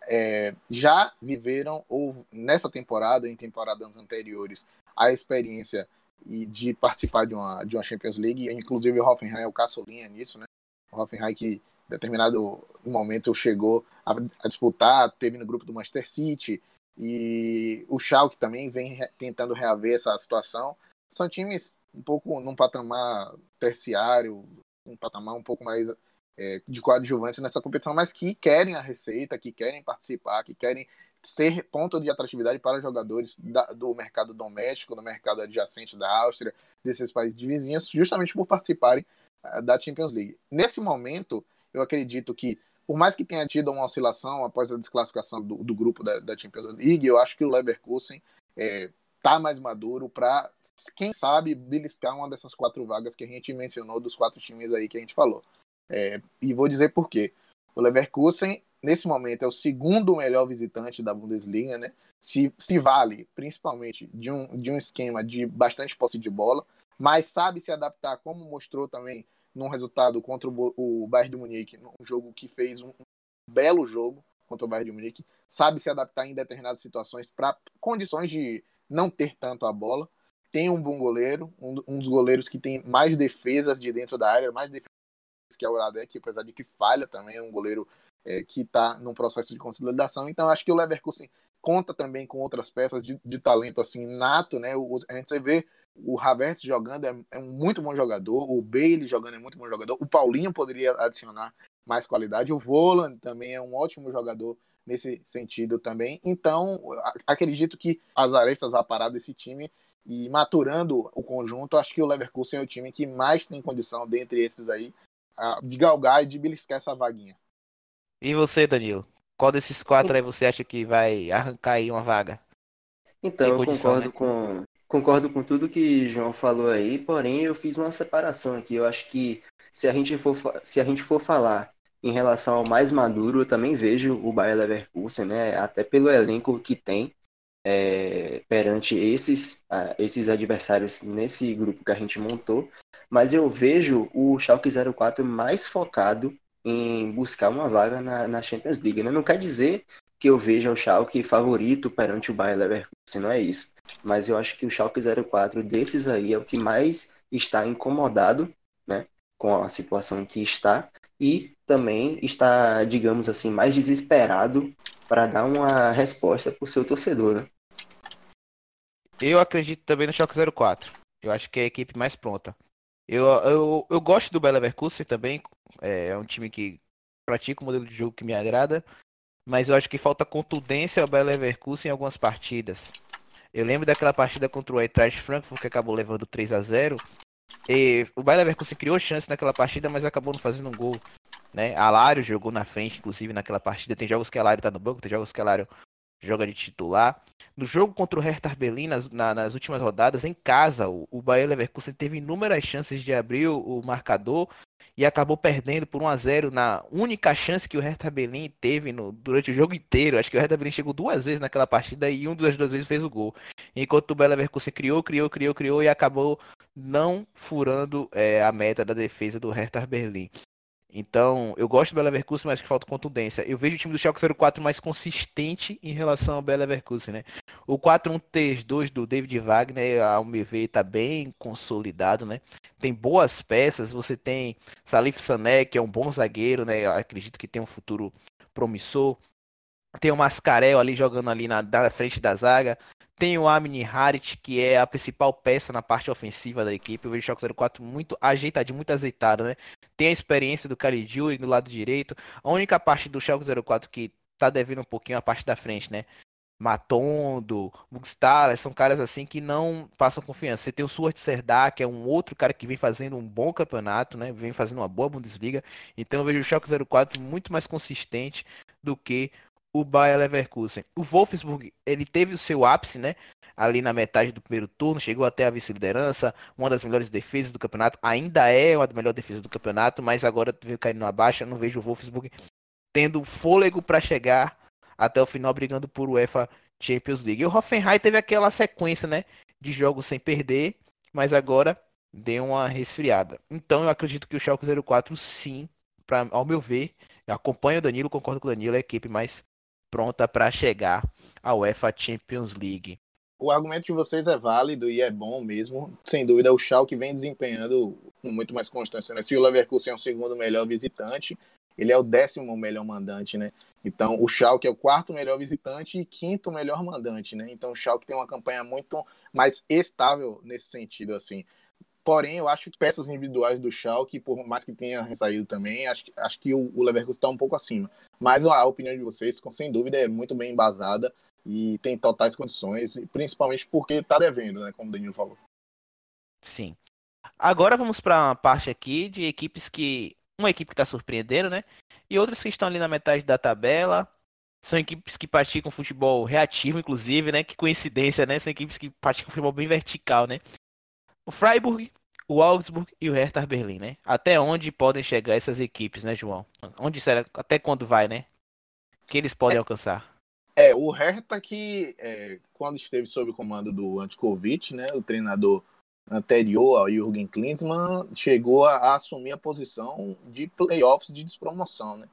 B: é, já viveram, ou nessa temporada, em temporadas anteriores, a experiência de participar de uma, de uma Champions League. Inclusive, o Hoffenheim é o caçulinha nisso, né? O Hoffenheim que determinado momento chegou a, a, disputar, teve no grupo do Manchester City e o Schalke também vem tentando reaver essa situação. São times um pouco num patamar terciário, um patamar um pouco mais é, de coadjuvância nessa competição, mas que querem a receita, que querem participar, que querem ser ponto de atratividade para jogadores da, do mercado doméstico, do mercado adjacente da Áustria, desses países de vizinhas, justamente por participarem uh, da Champions League. Nesse momento, eu acredito que, por mais que tenha tido uma oscilação após a desclassificação do, do grupo da, da, Champions League, eu acho que o Leverkusen está é, mais maduro para, quem sabe, beliscar uma dessas quatro vagas que a gente mencionou, dos quatro times aí que a gente falou. É, e vou dizer por quê. O Leverkusen, nesse momento, é o segundo melhor visitante da Bundesliga, né? Se, se vale, principalmente, de um, de um esquema de bastante posse de bola, mas sabe se adaptar, como mostrou também num resultado contra o, o Bayern de Munique, um jogo que fez um, um belo jogo contra o Bayern de Munique, sabe se adaptar em determinadas situações para condições de não ter tanto a bola. Tem um bom goleiro, um, um, dos goleiros que tem mais defesas de dentro da área, mais defesas que é o Radek, apesar de que falha também, é um goleiro é, que está num processo de consolidação. Então acho que o Leverkusen conta também com outras peças de, de talento assim nato, né? O, a gente vê o Havertz jogando é, é, um muito bom jogador. O Bailey jogando é muito bom jogador. O Paulinho poderia adicionar mais qualidade. O Voland também é um ótimo jogador nesse sentido também. Então, acredito que as arestas aparar desse time e maturando o conjunto, acho que o Leverkusen é o time que mais tem condição, dentre esses aí, de galgar e de beliscar essa vaguinha.
A: E você, Danilo? Qual desses quatro aí você acha que vai arrancar aí uma vaga?
C: Então, eu concordo né? com, concordo com tudo que João falou aí, porém eu fiz uma separação aqui. Eu acho que se a gente for, se a gente for falar em relação ao mais maduro, eu também vejo o Bayer Leverkusen, né? Até pelo elenco que tem é, perante esses, esses adversários nesse grupo que a gente montou. Mas eu vejo o Schalke 04 mais focado em buscar uma vaga na, na Champions League. Né? Não quer dizer que eu veja o Schalke favorito perante o Bayer Leverkusen, não é isso. Mas eu acho que o Schalke 04 desses aí é o que mais está incomodado, né, com a situação que está e também está, digamos assim, mais desesperado para dar uma resposta para o seu torcedor, né?
A: Eu acredito também no Schalke 04. Eu acho que é a equipe mais pronta. Eu, eu, eu gosto do Bayer Leverkusen também. É, é um time que pratica um modelo de jogo que me agrada mas eu acho que falta contundência ao Bayer Leverkusen em algumas partidas. Eu lembro daquela partida contra o Eintracht Frankfurt que acabou levando 3 a 0 e o Bayer Leverkusen criou chance naquela partida, mas acabou não fazendo um gol. Né? Alário jogou na frente, inclusive, naquela partida. Tem jogos que Alário tá no banco, tem jogos que Alário joga de titular. No jogo contra o Hertha Berlin, nas, na, nas últimas rodadas, em casa, o, o Bayer Leverkusen teve inúmeras chances de abrir o, o marcador e acabou perdendo por 1 a 0 na única chance que o Hertha Berlin teve no, durante o jogo inteiro. Acho que o Hertha Berlin chegou duas vezes naquela partida e um das duas vezes fez o gol. Enquanto o Bayer Leverkusen criou, criou, criou, criou e acabou não furando é, a meta da defesa do Hertha Berlin. Então, eu gosto do Bela Leverkusen, mas que falta contundência. Eu vejo o time do Schalke 04 mais consistente em relação ao Bela Leverkusen, né? O 4-1-3-2 do David Wagner, ao meu ver, está bem consolidado, né? Tem boas peças, você tem Salif Sané, que é um bom zagueiro, né? Eu acredito que tem um futuro promissor. Tem o Mascarel ali jogando ali na, na frente da zaga. Tem o Amini Harit, que é a principal peça na parte ofensiva da equipe. O Schalke 04 muito ajeitadinho, muito azeitado, né? Tem a experiência do Caligiuri no lado direito. A única parte do Schalke 04 que tá devendo um pouquinho a parte da frente, né? Matondo, Bugstala, são caras assim que não passam confiança. Você tem o Suat Serdar, que é um outro cara que vem fazendo um bom campeonato, né? Vem fazendo uma boa Bundesliga. Então eu vejo o Schalke 04 muito mais consistente do que o Bayer Leverkusen. O Wolfsburg, ele teve o seu ápice, né? Ali na metade do primeiro turno, chegou até a vice-liderança, uma das melhores defesas do campeonato, ainda é uma das melhores defesas do campeonato, mas agora veio caindo na baixa, não vejo o Wolfsburg tendo fôlego para chegar até o final brigando por UEFA Champions League. E o Hoffenheim teve aquela sequência, né, de jogos sem perder, mas agora deu uma resfriada. Então eu acredito que o Schalke 04 sim, pra, ao meu ver, acompanho o Danilo, concordo com o Danilo, é a equipe mais pronta para chegar à UEFA Champions League.
B: O argumento de vocês é válido e é bom mesmo. Sem dúvida, o Schalke vem desempenhando com muito mais constância. Né? Se o Leverkusen é o segundo melhor visitante, ele é o décimo melhor mandante, né? Então, o Schalke é o quarto melhor visitante e quinto melhor mandante, né? Então, o Schalke tem uma campanha muito mais estável nesse sentido, assim. Porém, eu acho que peças individuais do Schalke, por mais que tenha saído também, acho, acho que o, o Leverkusen está um pouco acima. Mas a opinião de vocês, com, sem dúvida, é muito bem embasada e tem totais condições, principalmente porque está devendo, né, como o Danilo falou.
A: Sim. Agora vamos para uma parte aqui de equipes que. Uma equipe que está surpreendendo, né? E outras que estão ali na metade da tabela. São equipes que praticam futebol reativo, inclusive, né? Que coincidência, né? São equipes que praticam futebol bem vertical, né? O Freiburg, o Augsburg e o Hertha Berlim, né? Até onde podem chegar essas equipes, né, João? Onde será? Até quando vai, né? Que eles podem é, alcançar?
B: É, o Hertha que, é, quando esteve sob o comando do Antikovic, né, o treinador anterior ao Jürgen Klinsmann, chegou a, a, assumir a posição de playoffs de despromoção, né?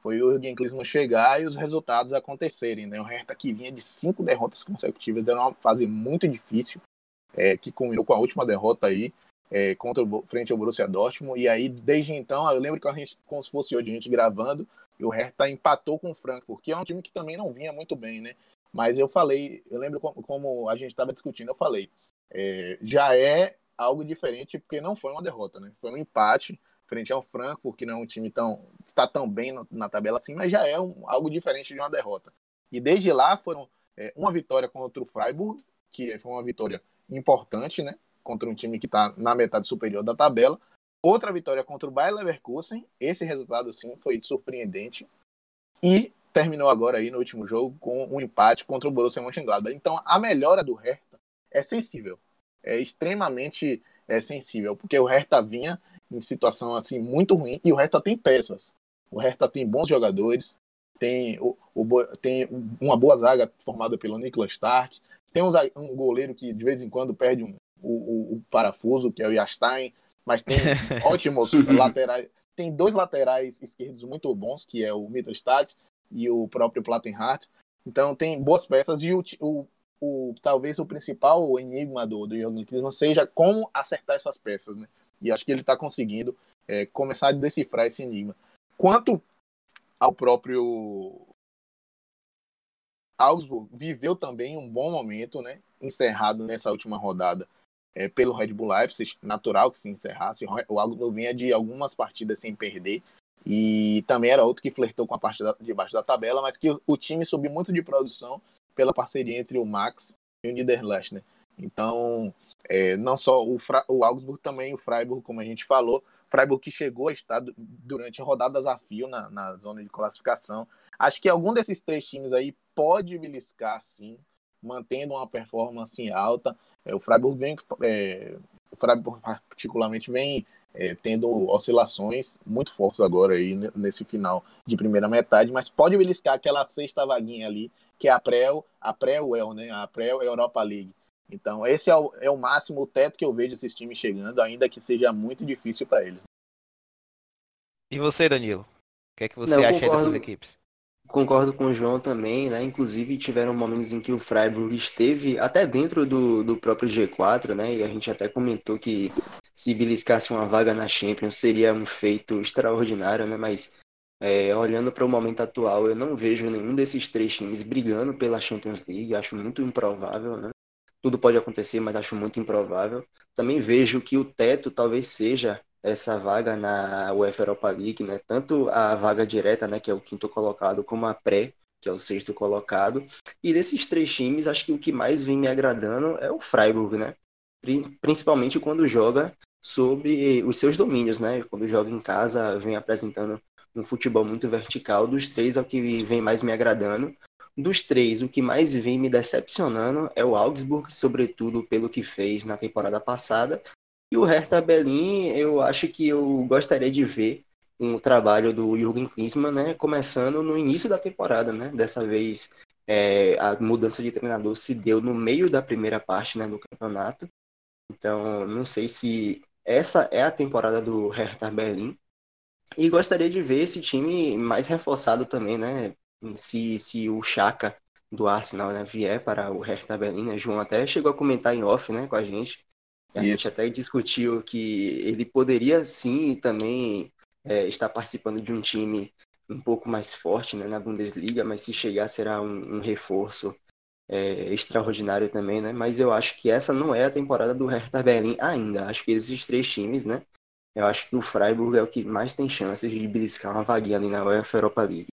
B: Foi o Jürgen Klinsmann chegar e os resultados acontecerem, né? O Hertha que vinha de cinco derrotas consecutivas, deu uma fase muito difícil, é, que culminou com a última derrota aí, é, contra o, frente ao Borussia Dortmund. E aí, desde então, eu lembro que a gente, como se fosse hoje, a gente gravando, e o Hertha empatou com o Frankfurt, que é um time que também não vinha muito bem, né? Mas eu falei, eu lembro como, como a gente estava discutindo, eu falei, é, já é algo diferente, porque não foi uma derrota, né? Foi um empate frente ao Frankfurt, que não é um time tão está tão bem no, na tabela assim, mas já é um, algo diferente de uma derrota. E desde lá foram é, uma vitória contra o Freiburg, que foi uma vitória importante, né? contra um time que está na metade superior da tabela. Outra vitória contra o Bayer Leverkusen. Esse resultado, sim, foi surpreendente. E terminou agora aí no último jogo com um empate contra o Borussia Mönchengladbach. Então, a melhora do Hertha é sensível. É extremamente é, sensível, porque o Hertha vinha em situação assim muito ruim e o Hertha tem peças. O Hertha tem bons jogadores, tem, o, o tem uma boa zaga formada pelo Niklas Stark, tem um, um goleiro que de vez em quando perde um, o, o, parafuso, que é o Yastein, mas tem ótimos laterais. Tem dois laterais esquerdos muito bons, que é o Mittelstadt e o próprio Plattenhardt. Então tem boas peças e o, o, o talvez o principal enigma do, do Jürgen Klinsmann seja como acertar essas peças, né? E acho que ele está conseguindo é, começar a decifrar esse enigma. Quanto ao próprio Augsburg, viveu também um bom momento, né? Encerrado nessa última rodada é, pelo Red Bull Leipzig, natural que se encerrasse. O Augsburg vinha de algumas partidas sem perder e também era outro que flertou com a parte da, de baixo da tabela, mas que o, o, time subiu muito de produção pela parceria entre o Max e o Niederlechner. Então, é, não só o, Fra, o Augsburg, também o Freiburg, como a gente falou, Freiburg que chegou a estar durante rodadas a fio na, na zona de classificação. Acho que algum desses três times aí pode beliscar, sim, mantendo uma performance alta. É, o Freiburg vem, é, o Freiburg particularmente vem é, tendo oscilações muito fortes agora aí nesse final de primeira metade, mas pode beliscar aquela sexta vaguinha ali, que é a pré a pré-UEL, né? A pré-Europa League. Então, esse é o, é o máximo, o teto que eu vejo esses times chegando, ainda que seja muito difícil para eles.
A: E você, Danilo? O que é que você Não, acha concordo, dessas equipes?
C: Concordo com o João também, né? Inclusive tiveram momentos em que o Freiburg esteve até dentro do, do próprio G4, né? E a gente até comentou que se beliscasse uma vaga na Champions seria um feito extraordinário, né? Mas é, olhando para o momento atual, eu não vejo nenhum desses três times brigando pela Champions League. Acho muito improvável, né? Tudo pode acontecer, mas acho muito improvável. Também vejo que o teto talvez seja essa vaga na UEFA Europa League, né? Tanto a vaga direta, né, que é o quinto colocado, como a pré, que é o sexto colocado. E desses três times, acho que o que mais vem me agradando é o Freiburg, né? Principalmente quando joga sobre os seus domínios, né? Quando joga em casa, vem apresentando um futebol muito vertical. Dos três é o que vem mais me agradando. Dos três, o que mais vem me decepcionando é o Augsburg, sobretudo pelo que fez na temporada passada, e o Hertha Berlim, eu acho que eu gostaria de ver um trabalho do Jürgen Klinsmann, né, começando no início da temporada, né? Dessa vez é, a mudança de treinador se deu no meio da primeira parte, né, do campeonato. Então, não sei se essa é a temporada do Hertha Berlim. E gostaria de ver esse time mais reforçado também, né? Se, se o Chaka do Arsenal né, vier para o Hertha Berlim, né? João até chegou a comentar em off, né, com a gente, a Isso. gente até discutiu que ele poderia sim também é, estar participando de um time um pouco mais forte né, na Bundesliga, mas se chegar será um, um reforço é, extraordinário também, né? Mas eu acho que essa não é a temporada do Hertha Berlim ainda. Acho que esses três times, né? Eu acho que o Freiburg é o que mais tem chances de beliscar uma vaguinha ali na UEFA Europa League.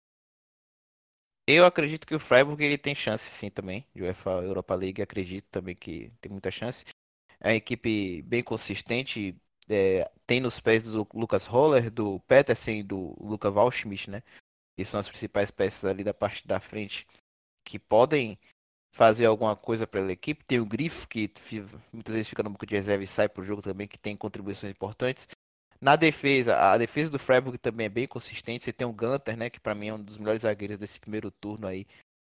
A: Eu acredito que o Freiburg ele tem chance sim também, de UEFA Europa League, acredito também que tem muita chance. É uma equipe bem consistente. É, tem nos pés do Lucas Roller, do Petersen e do Luca Waldschmidt, né? Que são as principais peças ali da parte da frente que podem fazer alguma coisa pela equipe. Tem o Grifo, que muitas vezes fica no banco de reserva e sai pro jogo também, que tem contribuições importantes. Na defesa, a defesa do Freiburg também é bem consistente. Você tem o Gunter, né, que para mim é um dos melhores zagueiros desse primeiro turno aí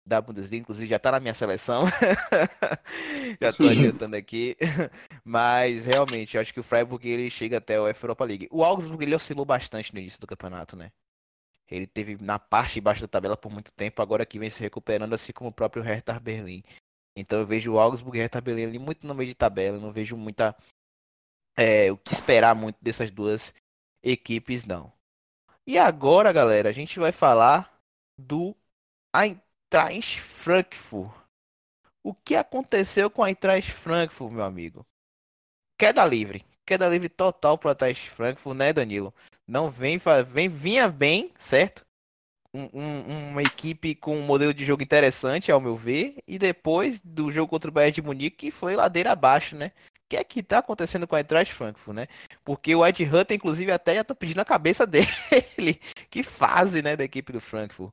A: da Bundesliga, inclusive já tá na minha seleção. já tô adiantando aqui. Mas realmente, eu acho que o Freiburg ele chega até o Europa League. O Augsburg ele oscilou bastante no início do campeonato, né? Ele teve na parte de baixo da tabela por muito tempo, agora que vem se recuperando, assim como o próprio Hertha Berlim. Então eu vejo o Augsburg e o Hertha Berlim ali muito no meio de tabela, não vejo muita é, o que esperar muito dessas duas equipes não. E agora, galera, a gente vai falar do Eintracht Frankfurt. O que aconteceu com a Eintracht Frankfurt, meu amigo? Queda livre. Queda livre total para Eintracht Frankfurt, né, Danilo? Não vem, vem vinha bem, certo? Um, um, uma equipe com um modelo de jogo interessante, ao meu ver, e depois do jogo contra o Bayern de Munique foi ladeira abaixo, né? O que é que tá acontecendo com a Eintracht Frankfurt, né? Porque o Ed Hunter, inclusive, até já tá pedindo a cabeça dele. que fase, né, da equipe do Frankfurt.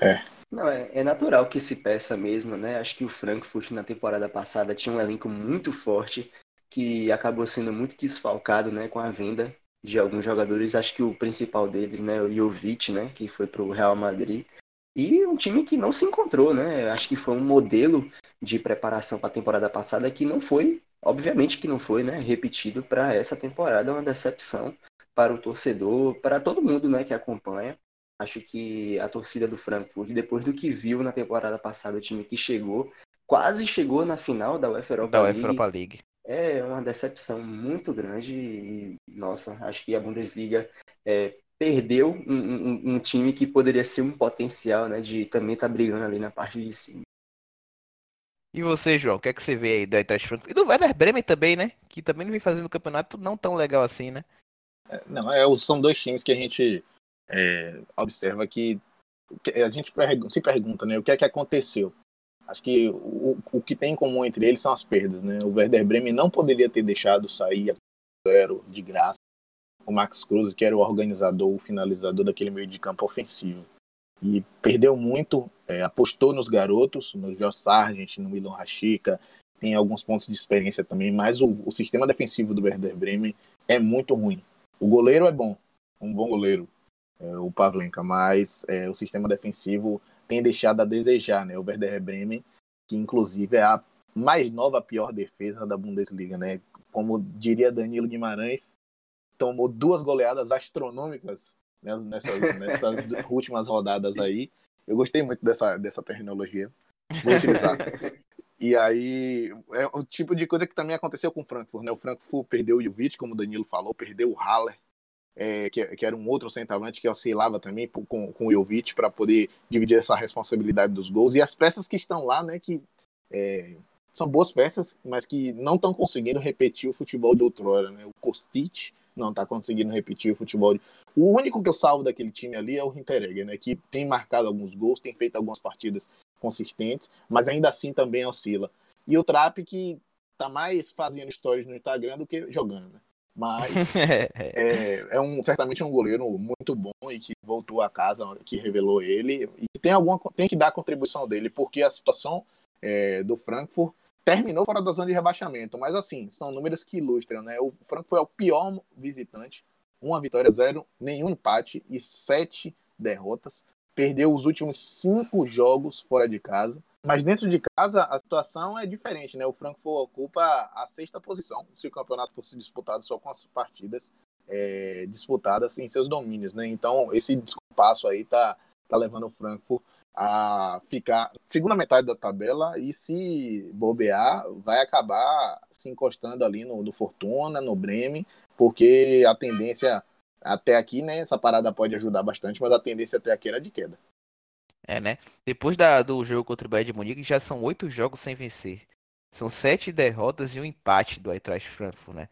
B: É.
C: Não, é, é, natural que se peça mesmo, né? Acho que o Frankfurt na temporada passada tinha um elenco muito forte que acabou sendo muito desfalcado, né, com a venda de alguns jogadores. Acho que o principal deles, né, o Jovic, né, que foi para o Real Madrid. E um time que não se encontrou, né? Acho que foi um modelo de preparação para a temporada passada que não foi, obviamente que não foi, né, repetido para essa temporada, é uma decepção para o torcedor, para todo mundo, né, que acompanha. Acho que a torcida do Frankfurt, depois do que viu na temporada passada, o time que chegou, quase chegou na final da UEFA Europa,
A: da
C: UEFA
A: League, Europa League.
C: É uma decepção muito grande e, nossa, acho que a Bundesliga é, perdeu um, um, um, time que poderia ser um potencial, né, de também estar tá brigando ali na parte de cima.
A: E você, João, o que é que você vê aí da Eintracht Frankfurt? E do Werder Bremen também, né? Que também não vem fazendo um campeonato não tão legal assim, né?
B: É, não, é, são dois times que a gente é, observa que, a gente se pergunta, né? O que é que aconteceu? Acho que o, o que tem em comum entre eles são as perdas, né? O Werder Bremen não poderia ter deixado sair a zero de graça o Max Cruz, que era o organizador, o finalizador daquele meio de campo ofensivo. E perdeu muito, é, apostou nos garotos, no Josh Sargent, no Milon Rashica, tem alguns pontos de experiência também, mas o, o sistema defensivo do Werder Bremen é muito ruim. O goleiro é bom, um bom goleiro, é, o Pavlenka, mas é, o sistema defensivo tem deixado a desejar, né? O Werder Bremen, que inclusive é a mais nova, pior defesa da Bundesliga, né? Como diria Danilo Guimarães, tomou duas goleadas astronômicas né, nessas, nessas últimas rodadas aí. Eu gostei muito dessa, dessa terminologia. Vou utilizar. E aí, é o tipo de coisa que também aconteceu com o Frankfurt, né? O Frankfurt perdeu o Jovic, como o Danilo falou, perdeu o Haller, é, que, que, era um outro centroavante que oscilava também com, com o Jovic para poder dividir essa responsabilidade dos gols. E as peças que estão lá, né, que é, são boas peças, mas que não estão conseguindo repetir o futebol de outrora. Né? O Kostic não está conseguindo repetir o futebol. De... O único que eu salvo daquele time ali é o Hinteregger, né, que tem marcado alguns gols, tem feito algumas partidas consistentes, mas ainda assim também oscila. E o Trap que tá mais fazendo stories no Instagram do que jogando, né? Mas é, é, um, certamente um goleiro muito bom e que voltou a casa, que revelou ele. E tem, alguma, tem que dar a contribuição dele, porque a situação é, do Frankfurt terminou fora da zona de rebaixamento. Mas assim, são números que ilustram, né? O Frankfurt é o pior visitante. Uma vitória, zero, nenhum empate e sete derrotas. Perdeu os últimos cinco jogos fora de casa. Mas dentro de casa a situação é diferente, né? O Frankfurt ocupa a sexta posição se o campeonato fosse disputado só com as partidas é, disputadas em seus domínios, né? Então esse descompasso aí tá, tá levando o Frankfurt a ficar segunda metade da tabela e se bobear vai acabar se encostando ali no, no Fortuna, no Bremen, porque a tendência até aqui, né? Essa parada pode ajudar bastante, mas a tendência até aqui era de queda.
A: É, né? Depois da, do jogo contra o Bayern de Munique, já são oito jogos sem vencer. São sete derrotas e um empate do Eintracht Frankfurt, né?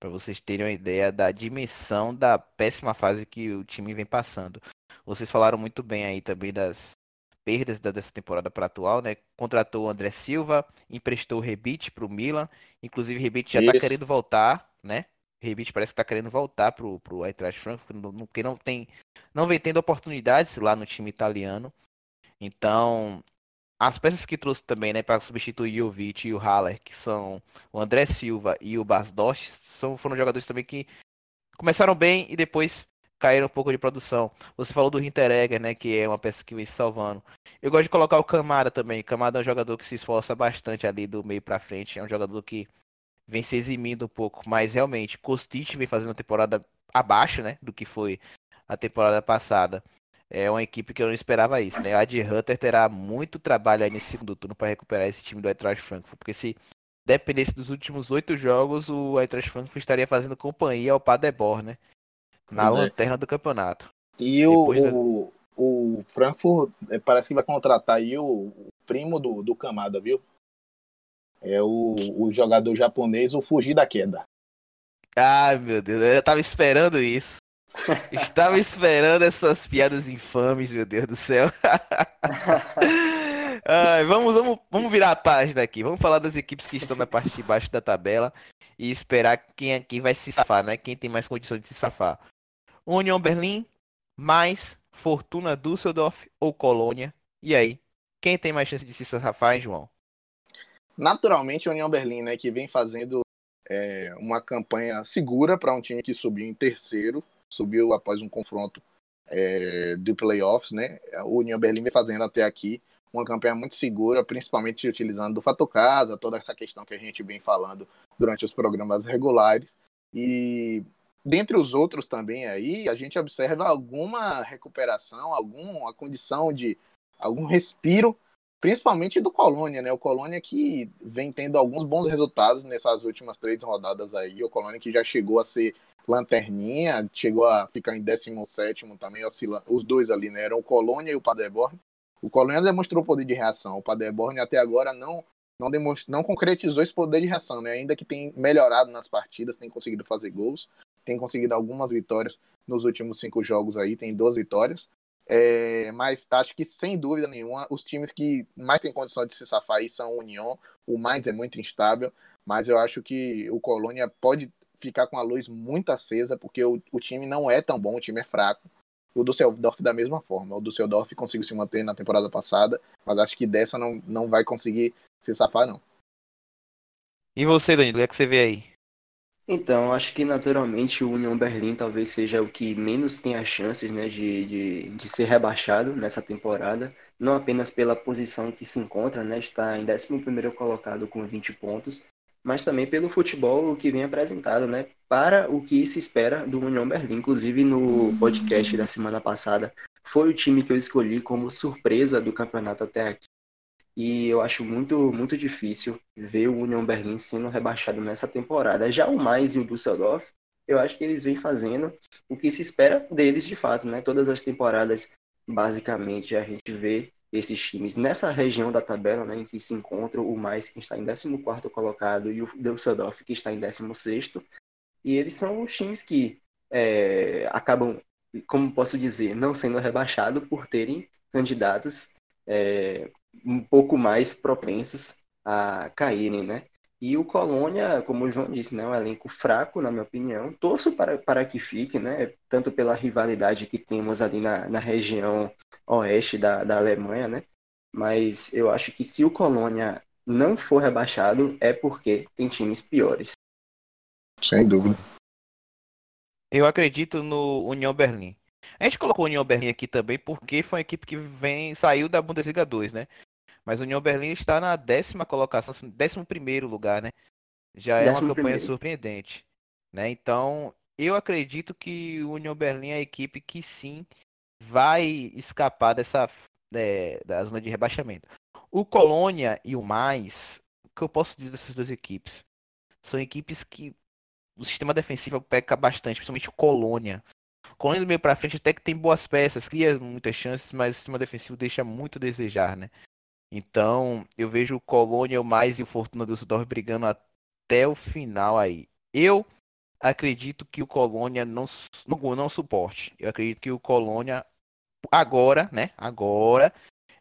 A: Para vocês terem uma ideia da dimensão da péssima fase que o time vem passando. Vocês falaram muito bem aí também das perdas dessa temporada para atual, né? Contratou o André Silva, emprestou o Rebite para o Milan. Inclusive, o Rebite já está querendo voltar, né? Rebite parece que está querendo voltar pro, pro Eintracht Frankfurt, porque não tem, não vem tendo oportunidades lá no time italiano. Então, as peças que trouxe também, né, para substituir o Jovic e o Haller, que são o André Silva e o Bas Dost, são, foram jogadores também que começaram bem e depois caíram um pouco de produção. Você falou do Hinteregger, né, que é uma peça que vem se salvando. Eu gosto de colocar o Camara também. Camara é um jogador que se esforça bastante ali do meio para frente. É um jogador que vem se eximindo um pouco, mas realmente Kostic vem fazendo uma temporada abaixo, né, do que foi a temporada passada é uma equipe que eu não esperava isso, né? A Ad Hunter terá muito trabalho aí nesse segundo turno para recuperar esse time do Eintracht Frankfurt, porque se dependesse dos últimos oito jogos, o Eintracht Frankfurt estaria fazendo companhia ao Paderborn, né? Na pois é. lanterna é. do campeonato.
B: E o, da... o, o, Frankfurt é, parece que vai contratar aí o, o primo do, do Kamada, viu? É o, o jogador japonês, o Fugir da Queda.
A: Ai, meu Deus, eu já tava esperando isso. Estava esperando essas piadas infames, meu Deus do céu. Ai, vamos, vamos, vamos virar a página aqui. Vamos falar das equipes que estão na parte de baixo da tabela e esperar quem, quem vai se safar, né? Quem tem mais condições de se safar. Union Berlim mais Fortuna Düsseldorf ou Colônia? E aí, quem tem mais chance de se safar, hein, João?
B: Naturalmente, União Berlim, né, que vem fazendo é, uma campanha segura para um time que subiu em terceiro, subiu após um confronto é, de playoffs, né? O União Berlim vem fazendo até aqui uma campanha muito segura, principalmente utilizando do Fato Casa, toda essa questão que a gente vem falando durante os programas regulares. E dentre os outros também aí, a gente observa alguma recuperação, alguma condição de algum respiro, principalmente do Colônia, né? O Colônia que vem tendo alguns bons resultados nessas últimas três rodadas aí. O Colônia que já chegou a ser lanterninha, chegou a ficar em 17 também, oscilando. Os dois ali, né? Eram o Colônia e o Paderborn. O Colônia demonstrou poder de reação. O Paderborn até agora não não, demonstrou, não concretizou esse poder de reação, né? Ainda que tem melhorado nas partidas, tem conseguido fazer gols, tem conseguido algumas vitórias nos últimos cinco jogos aí, tem duas vitórias. É, mas acho que sem dúvida nenhuma, os times que mais têm condição de se safar aí são o União, o Mainz é muito instável, mas eu acho que o Colônia pode ficar com a luz muito acesa, porque o, o time não é tão bom, o time é fraco. O Düsseldorf da mesma forma. O Düsseldorf conseguiu se manter na temporada passada, mas acho que dessa não, não vai conseguir se safar, não.
A: E você, Danilo, o que, é que você vê aí?
C: Então, acho que naturalmente o União Berlim talvez seja o que menos tenha chances né, de, de, de ser rebaixado nessa temporada, não apenas pela posição que se encontra, né, está em 11 colocado com 20 pontos, mas também pelo futebol que vem apresentado, né? Para o que se espera do União Berlim. Inclusive, no podcast da semana passada, foi o time que eu escolhi como surpresa do campeonato até aqui. E eu acho muito, muito difícil ver o União Berlim sendo rebaixado nessa temporada. Já o Mais e o Düsseldorf, eu acho que eles vêm fazendo o que se espera deles de fato, né? Todas as temporadas, basicamente, a gente vê esses times nessa região da tabela, né, em que se encontram o mais que está em 14º colocado e o Düsseldorf que está em 16º, e eles são os times que é, acabam, como posso dizer, não sendo rebaixados por terem candidatos é, um pouco mais propensos a caírem, né? E o Colônia, como o João disse, né, é um elenco fraco, na minha opinião. Torço para, para que fique, né? Tanto pela rivalidade que temos ali na, na região oeste da, da Alemanha, né? Mas eu acho que se o Colônia não for rebaixado, é porque tem times piores.
B: Sem dúvida.
A: Eu acredito no União Berlim. A gente colocou o União Berlim aqui também porque foi uma equipe que vem saiu da Bundesliga 2, né? Mas o União Berlim está na décima colocação, assim, décimo primeiro lugar, né? Já é décimo uma campanha primeiro. surpreendente, né? Então, eu acredito que o União Berlim é a equipe que sim vai escapar dessa é, da zona de rebaixamento. O Colônia e o Mais, o que eu posso dizer dessas duas equipes? São equipes que o sistema defensivo peca bastante, principalmente o Colônia. O Colônia do meio para frente até que tem boas peças, cria muitas chances, mas o sistema defensivo deixa muito a desejar, né? Então, eu vejo o Colônia, Mais e o Fortuna do Düsseldorf brigando até o final aí. Eu acredito que o Colônia não, não, não suporte. Eu acredito que o Colônia, agora, né? Agora,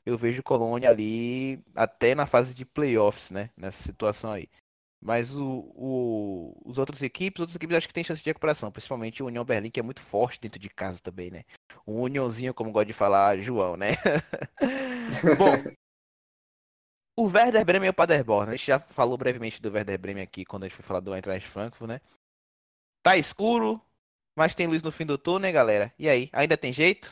A: eu vejo o Colônia ali até na fase de playoffs, né? Nessa situação aí. Mas o, o, os outros equipes, outras equipes acho que tem chance de recuperação, principalmente o União Berlim, que é muito forte dentro de casa também, né? O Uniãozinho, como gosta de falar João, né? Bom, o Werder Bremen e o Paderborn. A gente já falou brevemente do Werder Bremen aqui quando a gente foi falar do Eintracht Frankfurt, né? Tá escuro, mas tem luz no fim do túnel, né, galera? E aí, ainda tem jeito?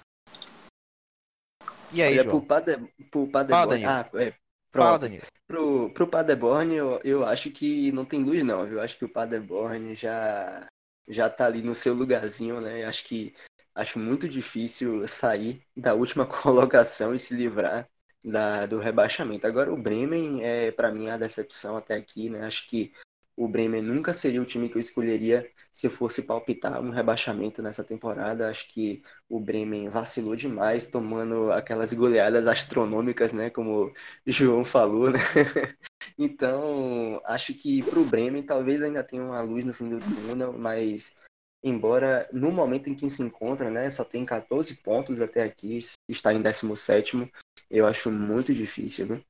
C: E aí, Olha, João? Pro, Pader, pro Paderborn... Fala, ah, é, Fala, Danilo. Pro, pro Paderborn, eu, eu acho que não tem luz, não, viu? Acho que o Paderborn já, já tá ali no seu lugarzinho, né? Acho que acho muito difícil sair da última colocação e se livrar da, do rebaixamento. Agora o Bremen é para mim a decepção até aqui, né? Acho que o Bremen nunca seria o time que eu escolheria se fosse palpitar um rebaixamento nessa temporada. Acho que o Bremen vacilou demais, tomando aquelas goleadas astronômicas, né? Como o João falou, né? Então, acho que para o Bremen talvez ainda tenha uma luz no fim do túnel, mas embora no momento em que se encontra, né, só tem 14 pontos até aqui, está em 17 eu acho muito difícil, né?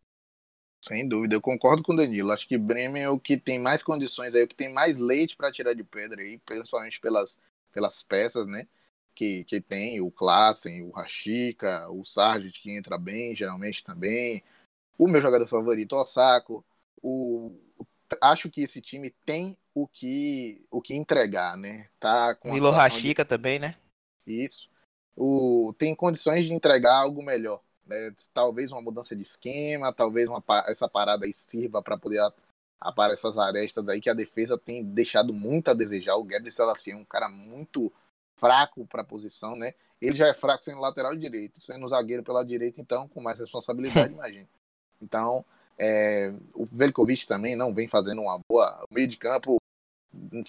B: Sem dúvida, eu concordo com o Danilo. Acho que Bremen é o que tem mais condições aí, o que tem mais leite para tirar de pedra aí, principalmente pelas, pelas peças, né? que, que tem, o Klassen, o Rashika, o Sargent, que entra bem, geralmente também. O meu jogador favorito, o Osako. O, acho que esse time tem o que, o que entregar, né? Tá
A: com Milo de... também, né?
B: Isso. O, tem condições de entregar algo melhor. Né? Talvez uma mudança de esquema, talvez uma, essa parada aí sirva para poder aparecer essas arestas aí que a defesa tem deixado muito a desejar. O Gabriel Selassie é um cara muito fraco para a posição, né? Ele já é fraco sendo lateral direito, sendo zagueiro pela direita, então, com mais responsabilidade, imagina. Então, é, o Velkovic também não vem fazendo uma boa. O meio de campo,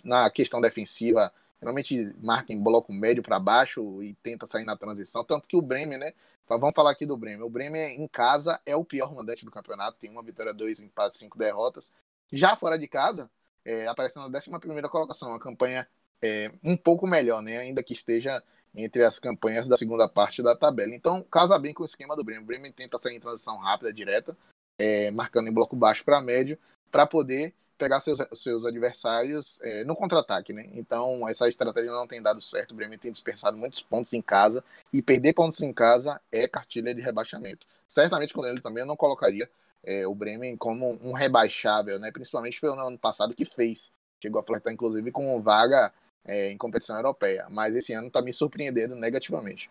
B: na questão defensiva, Geralmente marca em bloco médio para baixo e tenta sair na transição. Tanto que o Bremen, né? Vamos falar aqui do Bremen. O Bremen, em casa, é o pior mandante do campeonato. Tem uma vitória, dois empates, cinco derrotas. Já fora de casa, é, aparecendo na 11 colocação. Uma campanha é, um pouco melhor, né? Ainda que esteja entre as campanhas da segunda parte da tabela. Então, casa bem com o esquema do Bremen. O Bremen tenta sair em transição rápida, direta, é, marcando em bloco baixo para médio, para poder pegar seus, seus adversários é, no contra-ataque, né? Então, essa estratégia não tem dado certo. O Bremen tem dispersado muitos pontos em casa e perder pontos em casa é cartilha de rebaixamento. Certamente, com ele também, eu não colocaria é, o Bremen como um rebaixável, né? Principalmente pelo ano passado que fez. Chegou a flertar, inclusive, com vaga é, em competição europeia. Mas esse ano está me surpreendendo negativamente.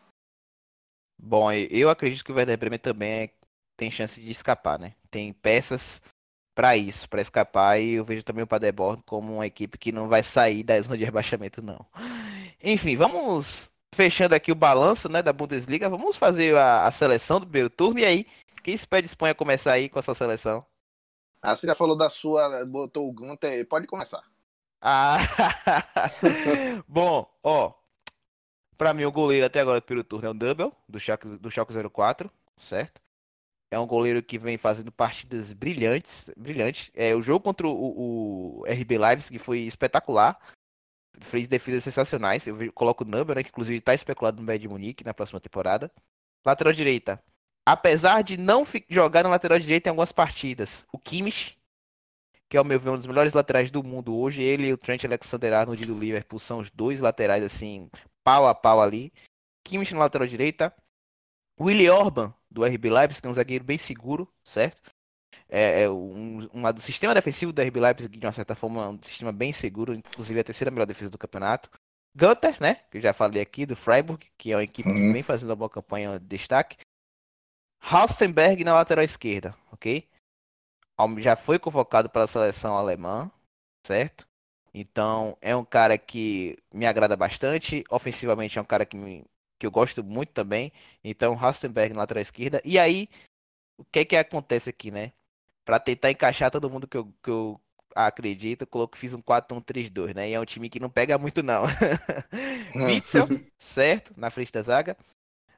A: Bom, eu acredito que o Werder Bremen também tem chance de escapar, né? Tem peças para isso, para escapar. E eu vejo também o Paderborn como uma equipe que não vai sair da zona de rebaixamento, não. Enfim, vamos fechando aqui o balanço né, da Bundesliga. Vamos fazer a, a seleção do primeiro turno. E aí, quem se pede a começar aí com essa seleção?
B: Ah, você já falou da sua, botou o Gunter, pode começar.
A: Ah, bom, ó, para mim o goleiro até agora do primeiro turno é o Double, do Schalke, do Schalke 04, certo? É um goleiro que vem fazendo partidas brilhantes. brilhantes. É, o jogo contra o, o RB Leipzig foi espetacular. Fez defesas sensacionais. Eu coloco o Number, né, que inclusive está especulado no Bayern Munique na próxima temporada. Lateral direita. Apesar de não jogar na lateral direita em algumas partidas, o Kimmich, que é o meu ver um dos melhores laterais do mundo hoje, ele e o Trent Alexander-Arnold do Liverpool são os dois laterais assim, pau a pau ali. Kimmich na lateral direita, Willy Orban do RB Leipzig, que é um zagueiro bem seguro, certo? É, é um, uma, do sistema defensivo do RB Leipzig, de uma certa forma, é um sistema bem seguro, inclusive a terceira melhor defesa do campeonato. Gunther, né? Que eu já falei aqui, do Freiburg, que é uma equipe uhum. que vem fazendo uma boa campanha de destaque. Halstenberg na lateral esquerda, ok? Já foi convocado para a seleção alemã, certo? Então é um cara que me agrada bastante. Ofensivamente é um cara que me, que eu gosto muito também. Então, Rastenberg na lateral esquerda. E aí, o que é que acontece aqui, né? Para tentar encaixar todo mundo que eu, que eu acredito, eu coloco, fiz um 4-1-3-2, né? E é um time que não pega muito, não. Witzel, certo? Na frente da zaga.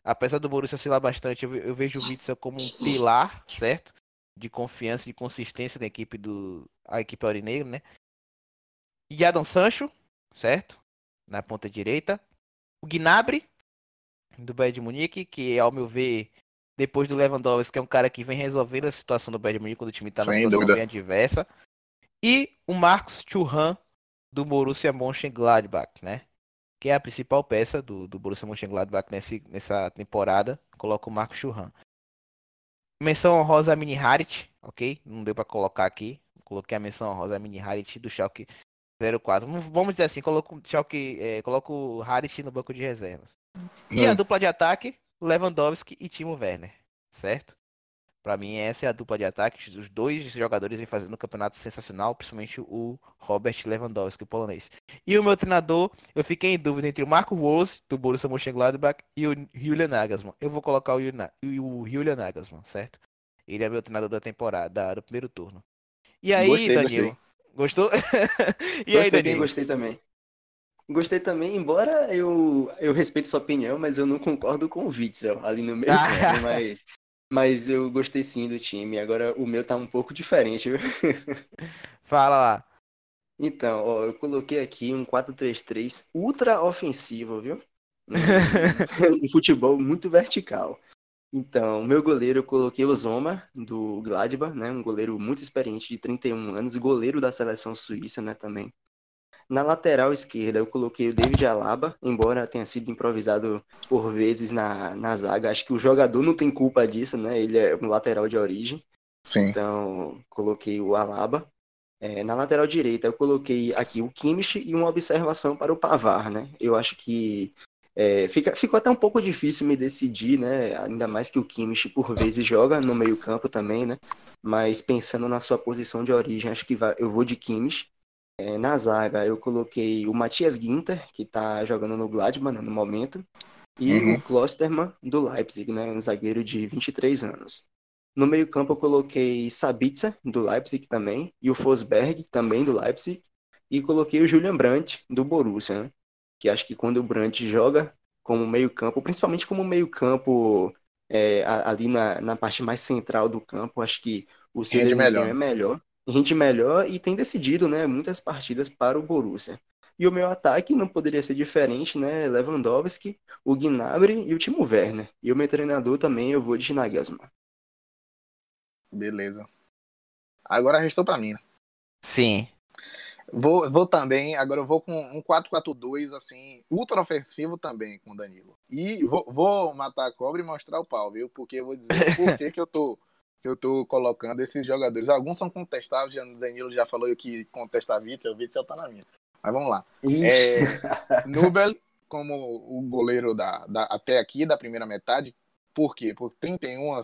A: Apesar do Borussia oscilar bastante, eu, eu vejo o Witzel como um pilar, certo? De confiança e consistência da equipe do. A equipe Aurineiro, né? E Adam Sancho, certo? Na ponta direita. O Gnabry, do Bayern de Munique, que ao meu ver, depois do Lewandowski, que é um cara que vem resolvendo a situação do Bayern de Munique quando o time está numa situação dúvida. bem adversa. E o Marcos Churran, do Borussia Mönchengladbach, né? Que é a principal peça do, do Borussia Mönchengladbach nesse, nessa temporada. Coloca o Marcos Churran. Menção honrosa a Mini Harit, ok? Não deu para colocar aqui. Coloquei a menção honrosa a Mini Harit do Schalke 04. Vamos dizer assim, coloco, Schalke, é, coloco o Harit no banco de reservas. E a dupla de ataque, Lewandowski e Timo Werner, certo? Para mim, essa é a dupla de ataque. Os dois jogadores vêm fazendo um campeonato sensacional, principalmente o Robert Lewandowski, o polonês. E o meu treinador, eu fiquei em dúvida entre o Marco Rose, do Borussia Mönchengladbach, e o Julian Nagelsmann. Eu vou colocar o, Julian Nagelsmann, certo? Ele é meu treinador da temporada, do primeiro turno. E aí, gostei, Danilo? Gostei. Gostou?
C: e gostei, aí, Danilo? Gostei também. Gostei também, embora eu, eu respeite sua opinião, mas eu não concordo com o Witzel ali no meio campo, mas, mas eu gostei sim do time. Agora o meu tá um pouco diferente, viu?
A: Fala lá.
C: Então, ó, eu coloquei aqui um 4-3-3 ultra ofensivo, viu? Um, futebol muito vertical. Então, meu goleiro eu coloquei o Zoma, do Gladbach, né? Um goleiro muito experiente, de 31 anos, goleiro da seleção suíça, né, também. Na lateral esquerda, eu coloquei o David Alaba, embora tenha sido improvisado por vezes na, na zaga. Acho que o jogador não tem culpa disso, né? Ele é um lateral de origem.
B: Sim.
C: Então, coloquei o Alaba. É, na lateral direita, eu coloquei aqui o Kimmich e uma observação para o Pavar, né? Eu acho que é, fica, ficou até um pouco difícil me decidir, né? Ainda mais que o Kimmich por vezes joga no meio campo também, né? Mas pensando na sua posição de origem, acho que vai, eu vou de Kimmich. É, na zaga, eu coloquei o Matias Ginter, que está jogando no Gladbach né, no momento, e uhum. o Klosterman, do Leipzig, né? Um zagueiro de 23 anos. No meio-campo eu coloquei Sabitzer, do Leipzig também, e o Fosberg, também do Leipzig, e coloquei o Julian Brandt, do Borussia, né? que acho que quando o Brandt joga como meio-campo, principalmente como meio-campo é, ali na, na parte mais central do campo, acho que o seu
B: rende melhor.
C: é melhor, rende melhor e tem decidido né, muitas partidas para o Borussia. E o meu ataque não poderia ser diferente, né? Lewandowski, o Gnabry e o Timo Werner. E o meu treinador também eu vou de Nagelsmann.
B: Beleza. Agora restou para mim. Né?
A: Sim.
B: Vou, vou também, agora eu vou com um 4-4-2, assim, ultra ofensivo também com o Danilo. E vou, vou, matar a cobra e mostrar o pau, viu? Porque eu vou dizer por que, que eu tô que eu tô colocando esses jogadores. Alguns são contestáveis, o Danilo já falou que contestar Witzel, o Witzel tá na minha. Mas vamos lá. É, Nubel, como o goleiro da, da, até aqui, da primeira metade, por quê? Por 31,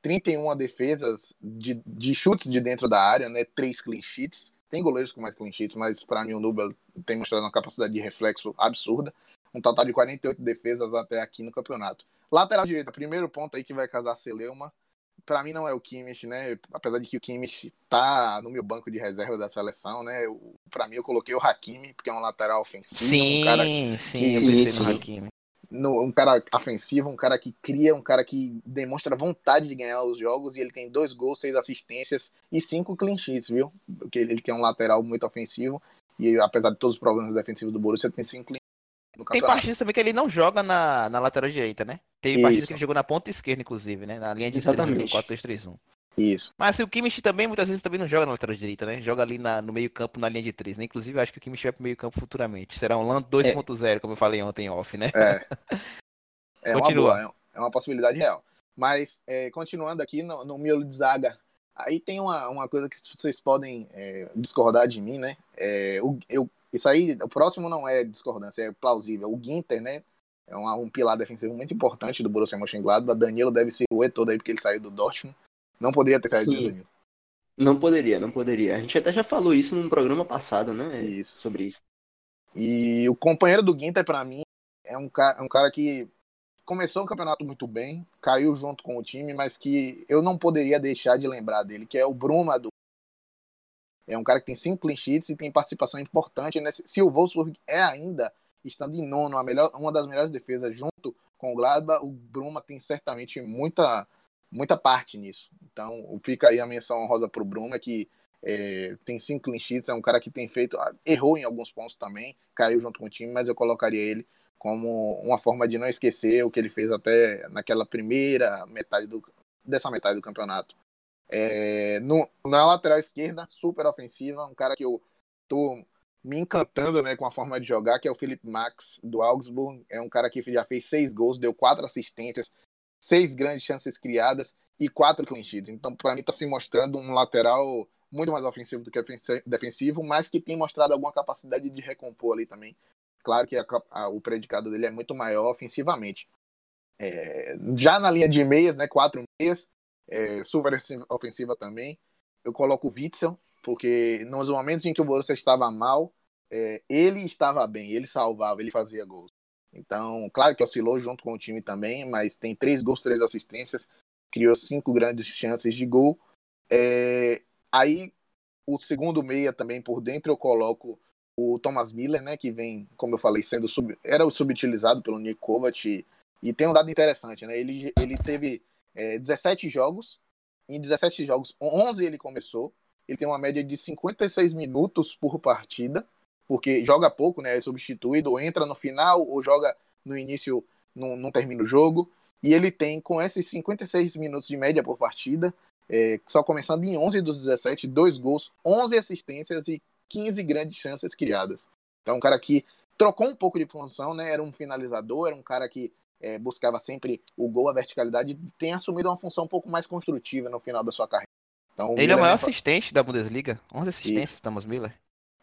B: 31 defesas de, de chutes de dentro da área, né? Três clean sheets. Tem goleiros com mais clean sheets, mas para mim o Nubel tem mostrado uma capacidade de reflexo absurda. Um total de 48 defesas até aqui no campeonato. Lateral direita, primeiro ponto aí que vai casar Celeuma. Para mim não é o Kimmich, né? Apesar de que o Kimmich tá no meu banco de reserva da seleção, né? Para mim eu coloquei o Hakimi, porque é um lateral ofensivo,
A: sim,
B: um cara
A: sim, que, eu pensei no Hakimi
B: no, um cara ofensivo, um cara que cria, um cara que demonstra vontade de ganhar os jogos e ele tem dois gols, seis assistências e cinco clean sheets, viu? Porque ele, ele que é um lateral muito ofensivo e apesar de todos os problemas defensivos do Borussia, tem cinco clean
A: no Tem partidas também que ele não joga na, na lateral direita, né? Tem partidas que ele jogou na ponta esquerda, inclusive, né? Na linha de
C: Exatamente.
A: 4-2-3-1.
B: Isso.
A: Mas assim, o Kimmich também, muitas vezes, também não joga na lateral direita, né? Joga ali na, no meio campo, na linha de três, né? Inclusive, eu acho que o Kimmich vai pro meio campo futuramente. Será um Land 2.0, é. como eu falei ontem off, né?
B: É. É Continua. uma boa, é uma possibilidade real. Mas, é, continuando aqui no, no miolo de zaga, aí tem uma, uma coisa que vocês podem é, discordar de mim, né? É, o, eu, isso aí, o próximo não é discordância, é plausível. O Ginter, né? É um, um pilar defensivo muito importante do Borussia Mönchengladbach. Danilo deve ser o todo aí porque ele saiu do Dortmund. Não poderia ter saído do Danilo.
C: Não poderia, não poderia. A gente até já falou isso num programa passado, né?
B: Isso.
C: Sobre isso.
B: E o companheiro do Ginter, para mim, é um, cara, é um cara que começou o campeonato muito bem, caiu junto com o time, mas que eu não poderia deixar de lembrar dele, que é o Bruma do é um cara que tem cinco clean sheets e tem participação importante. Nesse... Se o Wolfsburg é ainda, estando em nono, a melhor, uma das melhores defesas junto com o Gladbach, o Bruma tem certamente muita, muita parte nisso. Então fica aí a menção rosa para o Bruma, que é, tem cinco clean sheets, é um cara que tem feito, errou em alguns pontos também, caiu junto com o time, mas eu colocaria ele como uma forma de não esquecer o que ele fez até naquela primeira metade do, dessa metade do campeonato. É, no, na lateral esquerda, super ofensiva, um cara que eu tô me encantando né, com a forma de jogar, que é o Felipe Max do Augsburg. É um cara que já fez seis gols, deu quatro assistências, seis grandes chances criadas e quatro clean. Então, para mim, está se mostrando um lateral muito mais ofensivo do que defensivo, mas que tem mostrado alguma capacidade de recompor ali também Claro que a, a, o predicado dele é muito maior ofensivamente. É, já na linha de meias, né, quatro meias, é, super ofensiva também, eu coloco o Witzel, porque nos momentos em que o Borussia estava mal, é, ele estava bem, ele salvava, ele fazia gols. Então, claro que oscilou junto com o time também, mas tem três gols, três assistências, criou cinco grandes chances de gol. É, aí, o segundo meia também por dentro eu coloco o Thomas Miller, né, que vem, como eu falei, sendo sub, era subutilizado pelo Nick Kovac e, e, tem um dado interessante, né? Ele, ele teve é, 17 jogos, em 17 jogos, 11 ele começou, ele tem uma média de 56 minutos por partida, porque joga pouco, né? É substituído, ou entra no final, ou joga no início, não, termina o jogo. E ele tem, com esses 56 minutos de média por partida, é, só começando em 11 dos 17, dois gols, 11 assistências e 15 grandes chances criadas. Então, um cara que trocou um pouco de função, né? Era um finalizador, era um cara que é, buscava sempre o gol, a verticalidade, tem assumido uma função um pouco mais construtiva no final da sua carreira.
A: Então, Ele Miller é o maior assistente da Bundesliga, 11 assistências, Thomas Miller.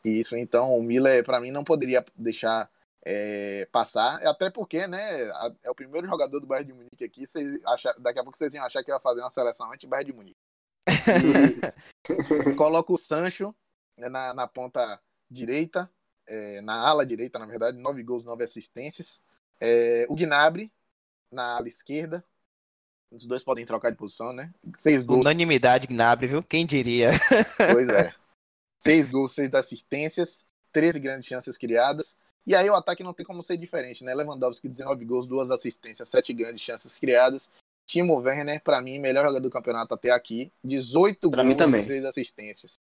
B: Isso, então o Miller, para mim, não poderia deixar é, passar, até porque, né, é o primeiro jogador do Bayern de Munique aqui, vocês acham, daqui a pouco vocês iam achar que ia fazer uma seleção anti-Bayern de Munique. coloca o Sancho né, na, na ponta direita, é, na ala direita, na verdade, nove gols, nove assistências. É, o Gnabry na ala esquerda. Os dois podem trocar de posição, né?
A: Seis gols. Unanimidade, Gnabry, viu? Quem diria?
B: Pois é. Seis gols, seis assistências, 13 grandes chances criadas. E aí o ataque não tem como ser diferente, né? Lewandowski, 19 gols, duas assistências, sete grandes chances criadas. Timo Werner, para mim, melhor jogador do campeonato até aqui. 18 pra gols e 6 assistências.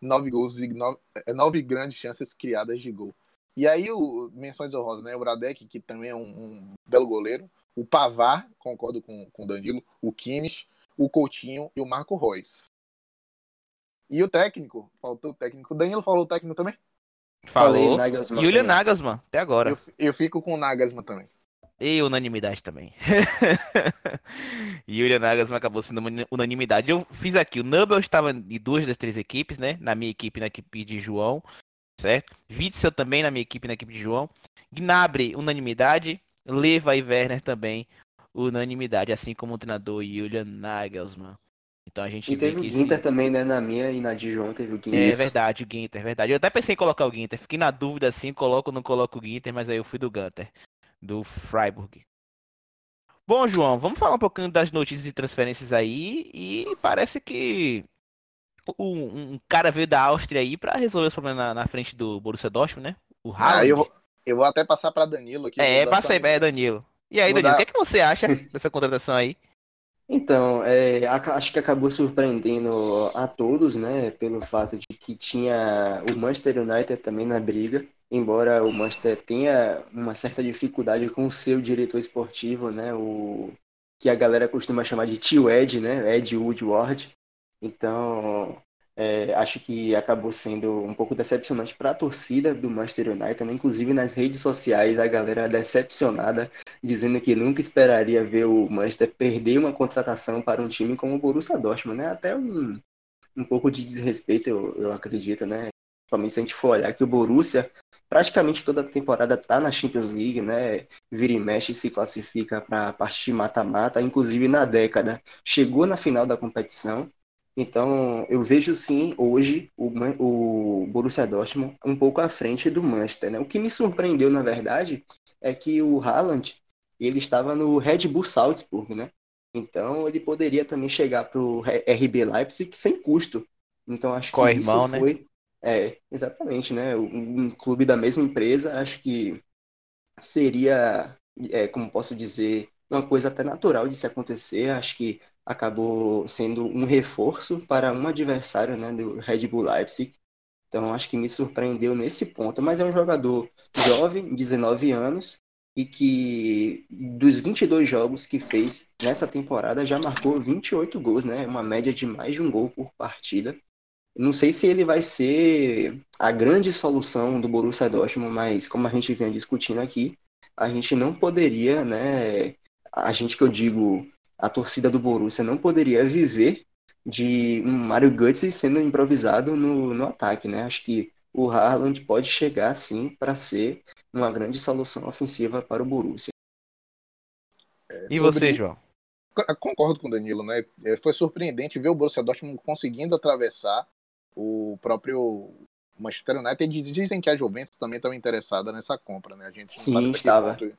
B: 9 gols e 9, 9 é, grandes chances criadas de gol. E aí, o, menções honrosas, né? O Bradek, que também é um, um, belo goleiro. O Pavar, concordo com, com o Danilo. O Kimmich, o Coutinho e o Marco Reus. E o técnico, faltou o técnico. O Danilo falou o técnico também?
A: Falei, Nagelsmann. Julian Nagelsmann, até agora.
B: Eu, eu fico com o Nagelsmann também.
A: E unanimidade também. Julian Nagelsmann acabou sendo unanimidade. Eu fiz aqui, o Nubel estava em duas das três equipes, né? Na minha equipe na equipe de João, certo? Witzel também na minha equipe na equipe de João. Gnabry, unanimidade. Leva e Werner também, unanimidade. Assim como o treinador Julian Nagelsmann. Então a gente
C: e teve o Ginter esse... também, né? Na minha e na de João teve o Ginter.
A: É verdade, o Ginter, é verdade. Eu até pensei em colocar o Ginter. Fiquei na dúvida assim, coloco ou não coloco o Ginter, mas aí eu fui do Gunter do Freiburg. Bom, João, vamos falar um pouquinho das notícias e transferências aí. E parece que um, um cara veio da Áustria aí para resolver esse problema na, na, frente do Borussia Dortmund, né?
B: O Haaland. Ah, eu, vou, eu vou até passar para Danilo aqui.
A: É, passa aí, é, Danilo. E aí, Danilo, dar... o que, é que você acha dessa contratação aí?
C: Então, é, acho que acabou surpreendendo a todos, né? Pelo fato de que tinha o Manchester United também na briga embora o Manchester tenha uma certa dificuldade com o seu diretor esportivo, né, o que a galera costuma chamar de tio Ed, né, Ed Woodward. Então, é, acho que acabou sendo um pouco decepcionante para a torcida do Manchester United, né? inclusive nas redes sociais a galera decepcionada, dizendo que nunca esperaria ver o Manchester perder uma contratação para um time como o Borussia Dortmund, né? Até um, um pouco de desrespeito, eu, eu acredito, né? Principalmente se a gente for olhar que o Borussia praticamente toda a temporada tá na Champions League, né? Vira e mexe se classifica para a parte de mata-mata, inclusive na década chegou na final da competição. Então, eu vejo sim hoje o, o Borussia Dortmund um pouco à frente do Manchester, né? O que me surpreendeu, na verdade, é que o Haaland, ele estava no Red Bull Salzburg, né? Então, ele poderia também chegar para o RB Leipzig sem custo. Então, acho que isso né? foi... Né? É, exatamente, né? Um, um clube da mesma empresa, acho que seria, é, como posso dizer, uma coisa até natural de se acontecer. Acho que acabou sendo um reforço para um adversário, né, do Red Bull Leipzig. Então, acho que me surpreendeu nesse ponto. Mas é um jogador jovem, 19 anos, e que dos 22 jogos que fez nessa temporada já marcou 28 gols, né? Uma média de mais de um gol por partida. Não sei se ele vai ser a grande solução do Borussia Dortmund, mas como a gente vem discutindo aqui, a gente não poderia, né? A gente que eu digo, a torcida do Borussia não poderia viver de um Mario Götze sendo improvisado no, no ataque, né? Acho que o Haaland pode chegar sim para ser uma grande solução ofensiva para o Borussia.
A: É, e sobre... você, João?
B: Concordo com o Danilo, né? É, foi surpreendente ver o Borussia Dortmund conseguindo atravessar o próprio Manchester United dizem que a Juventus também estava interessada nessa compra, né? A gente
C: não Sim, sabe estava.
B: Ponto,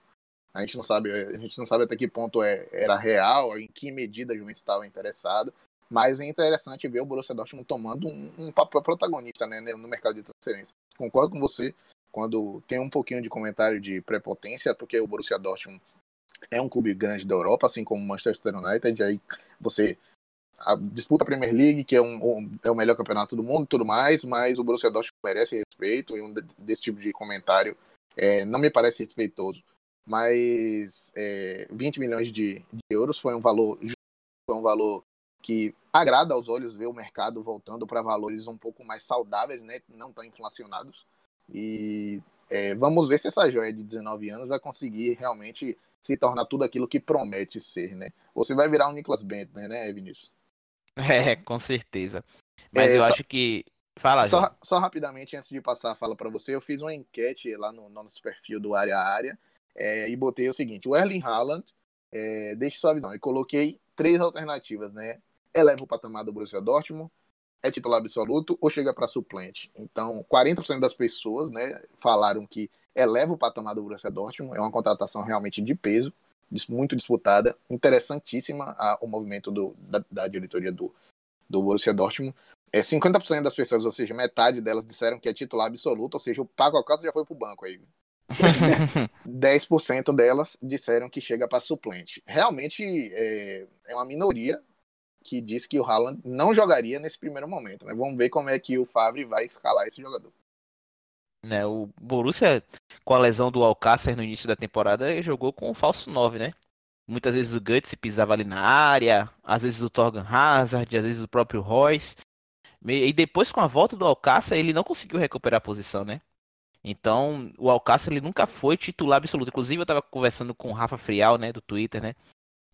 B: a gente não sabe, a gente não sabe até que ponto é, era real, em que medida a Juventus estava interessada. Mas é interessante ver o Borussia Dortmund tomando um, um papel protagonista né, no mercado de transferência. Concordo com você quando tem um pouquinho de comentário de prepotência, porque o Borussia Dortmund é um clube grande da Europa, assim como o Manchester United. Aí você a disputa a Premier League, que é, um, um, é o melhor campeonato do mundo e tudo mais, mas o Borussia Dortmund merece respeito e um desse tipo de comentário é, não me parece respeitoso. Mas é, 20 milhões de, de, euros foi um valor foi um valor que agrada aos olhos ver o mercado voltando para valores um pouco mais saudáveis, né, não tão inflacionados. E é, vamos ver se essa joia de 19 anos vai conseguir realmente se tornar tudo aquilo que promete ser, né? Ou se vai virar um Nicolas Bentner, né, Vinícius?
A: É, com certeza. Mas é, eu só, acho que. Fala,
B: só, só, rapidamente, antes de passar a fala para você, eu fiz uma enquete lá no, no nosso perfil do Área a Área é, e botei o seguinte: o Erling Haaland, é, deixe sua visão. E coloquei três alternativas, né? Eleva o patamar do Borussia Dortmund, é titular absoluto ou chega para suplente. Então, 40% das pessoas, né, falaram que eleva o patamar do Borussia Dortmund, é uma contratação realmente de peso, muito disputada, interessantíssima a, o movimento do, da, da, diretoria do, do Borussia Dortmund. É, 50% das pessoas, ou seja, metade delas disseram que é titular absoluto, ou seja, o Paco Alcácer já foi pro banco aí. 10% delas disseram que chega para suplente. Realmente é, é, uma minoria que diz que o Haaland não jogaria nesse primeiro momento. Né? Vamos ver como é que o Favre vai escalar esse jogador.
A: Né, o Borussia, com a lesão do Alcácer no início da temporada, jogou com o falso 9, né? Muitas vezes o Guts pisava ali na área, às vezes o Torgan Hazard, às vezes o próprio Royce. E depois, com a volta do Alcácer, ele não conseguiu recuperar a posição, né? Então, o Alcácer ele nunca foi titular absoluto. Inclusive, eu estava conversando com o Rafa Frial, né, do Twitter, né?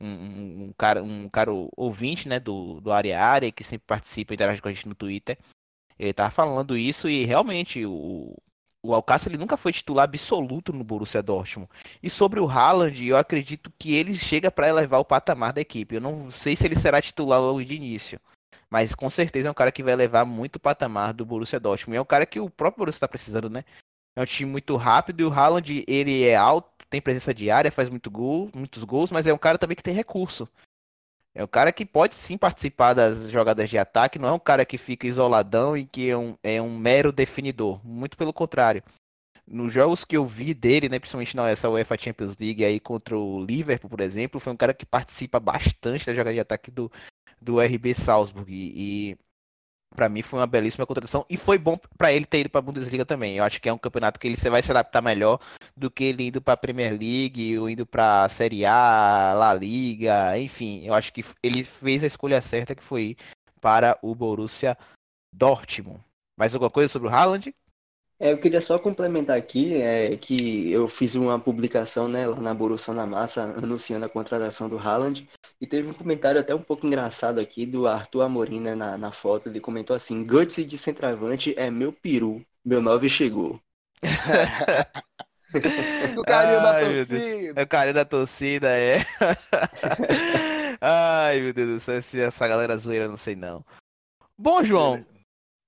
A: Um, um, cara, um cara ouvinte, né, do, do Área Área, que sempre participa e interage com a gente no Twitter. Ele tava falando isso e realmente o, o Alcácer ele nunca foi titular absoluto no Borussia Dortmund. E sobre o Haaland, eu acredito que ele chega para elevar o patamar da equipe. Eu não sei se ele será titular logo de início. Mas com certeza é um cara que vai levar muito o patamar do Borussia Dortmund. E é um cara que o próprio Borussia está precisando, né? É um time muito rápido e o Haaland, ele é alto, tem presença de área, faz muito gol, muitos gols, mas é um cara também que tem recurso. É um cara que pode sim participar das jogadas de ataque, não é um cara que fica isoladão e que é um, é um mero definidor. Muito pelo contrário. Nos jogos que eu vi dele, né, principalmente nessa UEFA Champions League aí contra o Liverpool, por exemplo, foi um cara que participa bastante da jogada de ataque do, do RB Salzburg. E, e para mim foi uma belíssima contratação e foi bom para ele ter ido para a Bundesliga também. Eu acho que é um campeonato que ele vai se adaptar melhor do que ele indo para a Premier League ou indo para a Série A, La Liga, enfim. Eu acho que ele fez a escolha certa que foi para o Borussia Dortmund. Mais alguma coisa sobre o Haaland?
C: É, eu queria só complementar aqui é, que eu fiz uma publicação né, lá na Borussia na Massa anunciando a contratação do Haaland e teve um comentário até um pouco engraçado aqui do Arthur Amorim né, na, na foto. Ele comentou assim: Guts de centroavante é meu peru, meu nove chegou.
A: o carinho da torcida. É o carinho da torcida, é. Ai, meu Deus do céu, se essa galera zoeira, não sei não. Bom, João,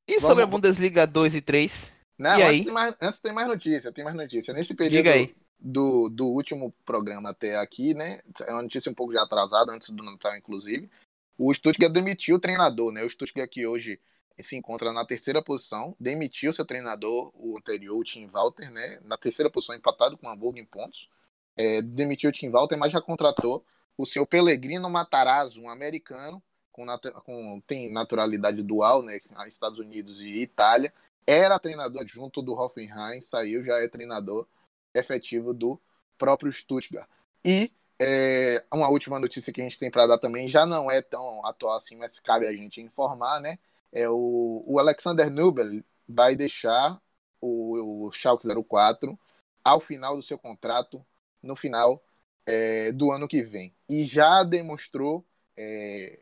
A: e sobre Vamos... a Bundesliga 2 e 3?
B: Não, e antes, Tem mais, antes tem mais notícia, tem mais notícia. Nesse período do, do último programa até aqui, né? É uma notícia um pouco já atrasada, antes do Natal, inclusive. O Stuttgart demitiu o treinador, né? O Stuttgart que hoje se encontra na terceira posição, demitiu seu treinador, o anterior, o Tim Walter, né? Na terceira posição, empatado com o Hamburgo em pontos. É, demitiu o Tim Walter, mas já contratou o senhor Pellegrino Matarazzo, um americano com, nat com tem naturalidade dual, né? Estados Unidos e Itália, era treinador junto do Hoffenheim, saiu, já é treinador efetivo do próprio Stuttgart. E é, uma última notícia que a gente tem para dar também, já não é tão atual assim, mas cabe a gente informar, né? É o, o Alexander Nubel vai deixar o, o Schalke 04 ao final do seu contrato, no final é, do ano que vem. E já demonstrou é,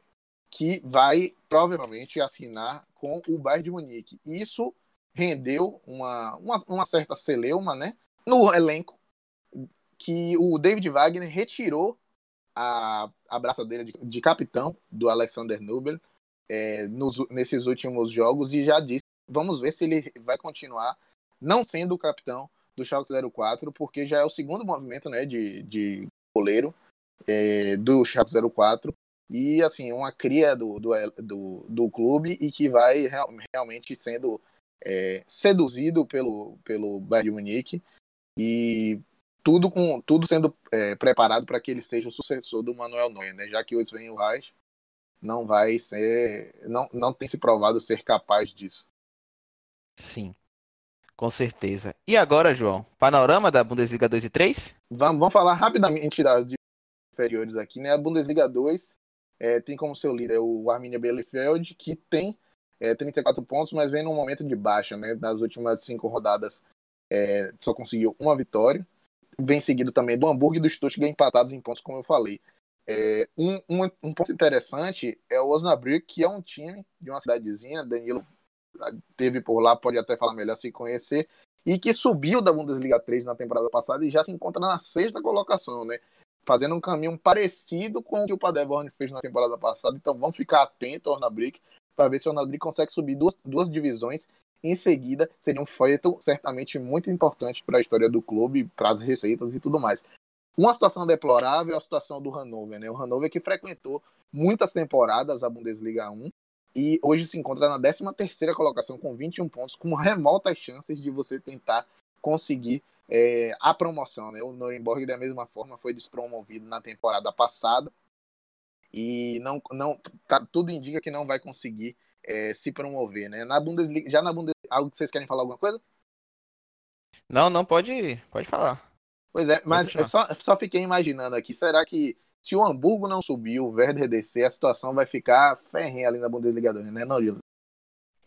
B: que vai provavelmente assinar com o Bayern de Munique. Isso rendeu uma, uma, uma certa celeuma né, no elenco que o David Wagner retirou a, a braçadeira de, de capitão do Alexander Nubel é, nos, nesses últimos jogos e já disse, vamos ver se ele vai continuar não sendo o capitão do Schalke 04, porque já é o segundo movimento né, de, de goleiro é, do Schalke 04 e assim, uma cria do, do, do, do clube e que vai real, realmente sendo é, seduzido pelo, pelo Bayern de Munique e tudo com tudo sendo é, preparado para que ele seja o sucessor do Manuel Neuer, né? Já que o Sven Reich não vai ser, não, não tem se provado ser capaz disso.
A: Sim, com certeza. E agora, João, panorama da Bundesliga 2 e 3?
B: Vamos, vamos falar rapidamente das inferiores aqui, né? A Bundesliga 2 é, tem como seu líder o Arminia Bielefeld, que tem é, 34 pontos, mas vem num momento de baixa, né? Nas últimas cinco rodadas é, só conseguiu uma vitória. Vem seguido também do Hamburgo e do Stuttgart empatados em pontos, como eu falei. É, um, um, um, ponto interessante é o Osnabrück, que é um time de uma cidadezinha, Danilo teve por lá, pode até falar melhor se conhecer, e que subiu da Bundesliga 3 na temporada passada e já se encontra na sexta colocação, né? Fazendo um caminho parecido com o que o Paderborn fez na temporada passada. Então vamos ficar atento ao Osnabrück para ver se o Osnabrück consegue subir duas, duas divisões em seguida. Seria um feito certamente muito importante para a história do clube, para as receitas e tudo mais. Uma situação deplorável é a situação do Hannover, né? O Hannover que frequentou muitas temporadas a Bundesliga 1 e hoje se encontra na 13ª colocação com 21 pontos, com remotas chances de você tentar conseguir é, a promoção. Né? O Nuremberg, da mesma forma, foi despromovido na temporada passada e não, não tá, tudo indica que não vai conseguir é, se promover. Né? Na Bundesliga, já na Bundesliga, algo que vocês querem falar alguma coisa?
A: Não, não, pode, pode falar.
B: Pois é, mas eu só, só fiquei imaginando aqui, será que se o Hamburgo não subir, o Werder descer, a situação vai ficar ferrenha ali na Bundesliga 2, né, não, Gil?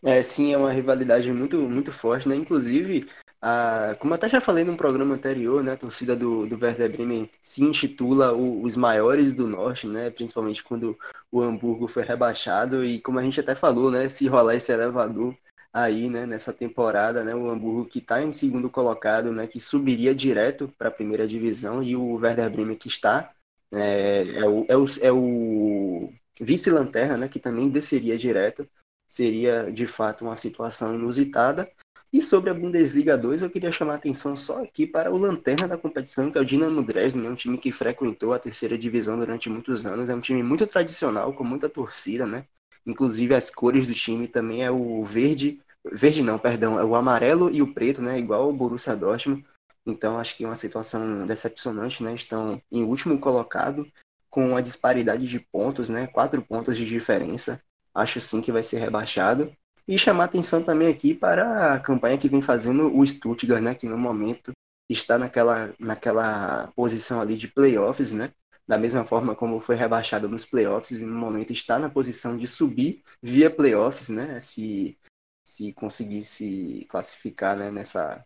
C: É, sim, é uma rivalidade muito, muito forte, né? Inclusive, a, como até já falei num programa anterior, né? A torcida do, do Werder Bremen se intitula o, os maiores do Norte, né? Principalmente quando o Hamburgo foi rebaixado e como a gente até falou, né? Se rolar esse elevador aí, né? Nessa temporada, né? O Hamburgo que está em segundo colocado, né? Que subiria direto para a primeira divisão e o Werder Bremen que está é, é o, é o, é o vice-lanterna, né, que também desceria direto. Seria, de fato, uma situação inusitada. E sobre a Bundesliga 2, eu queria chamar a atenção só aqui para o lanterna da competição, que é o Dinamo Dresden, um time que frequentou a terceira divisão durante muitos anos. É um time muito tradicional, com muita torcida, né? Inclusive, as cores do time também é o verde, verde não, perdão, é o amarelo e o preto, né? Igual o Borussia Dortmund. Então, acho que é uma situação decepcionante, né? Estão em último colocado, com uma disparidade de pontos, né? Quatro pontos de diferença. Acho sim que vai ser rebaixado. E chamar atenção também aqui para a campanha que vem fazendo o Stuttgart, né? Que no momento está naquela, naquela posição ali de playoffs, né? Da mesma forma como foi rebaixado nos playoffs e no momento está na posição de subir via playoffs, né? Se, se conseguir se classificar né? nessa,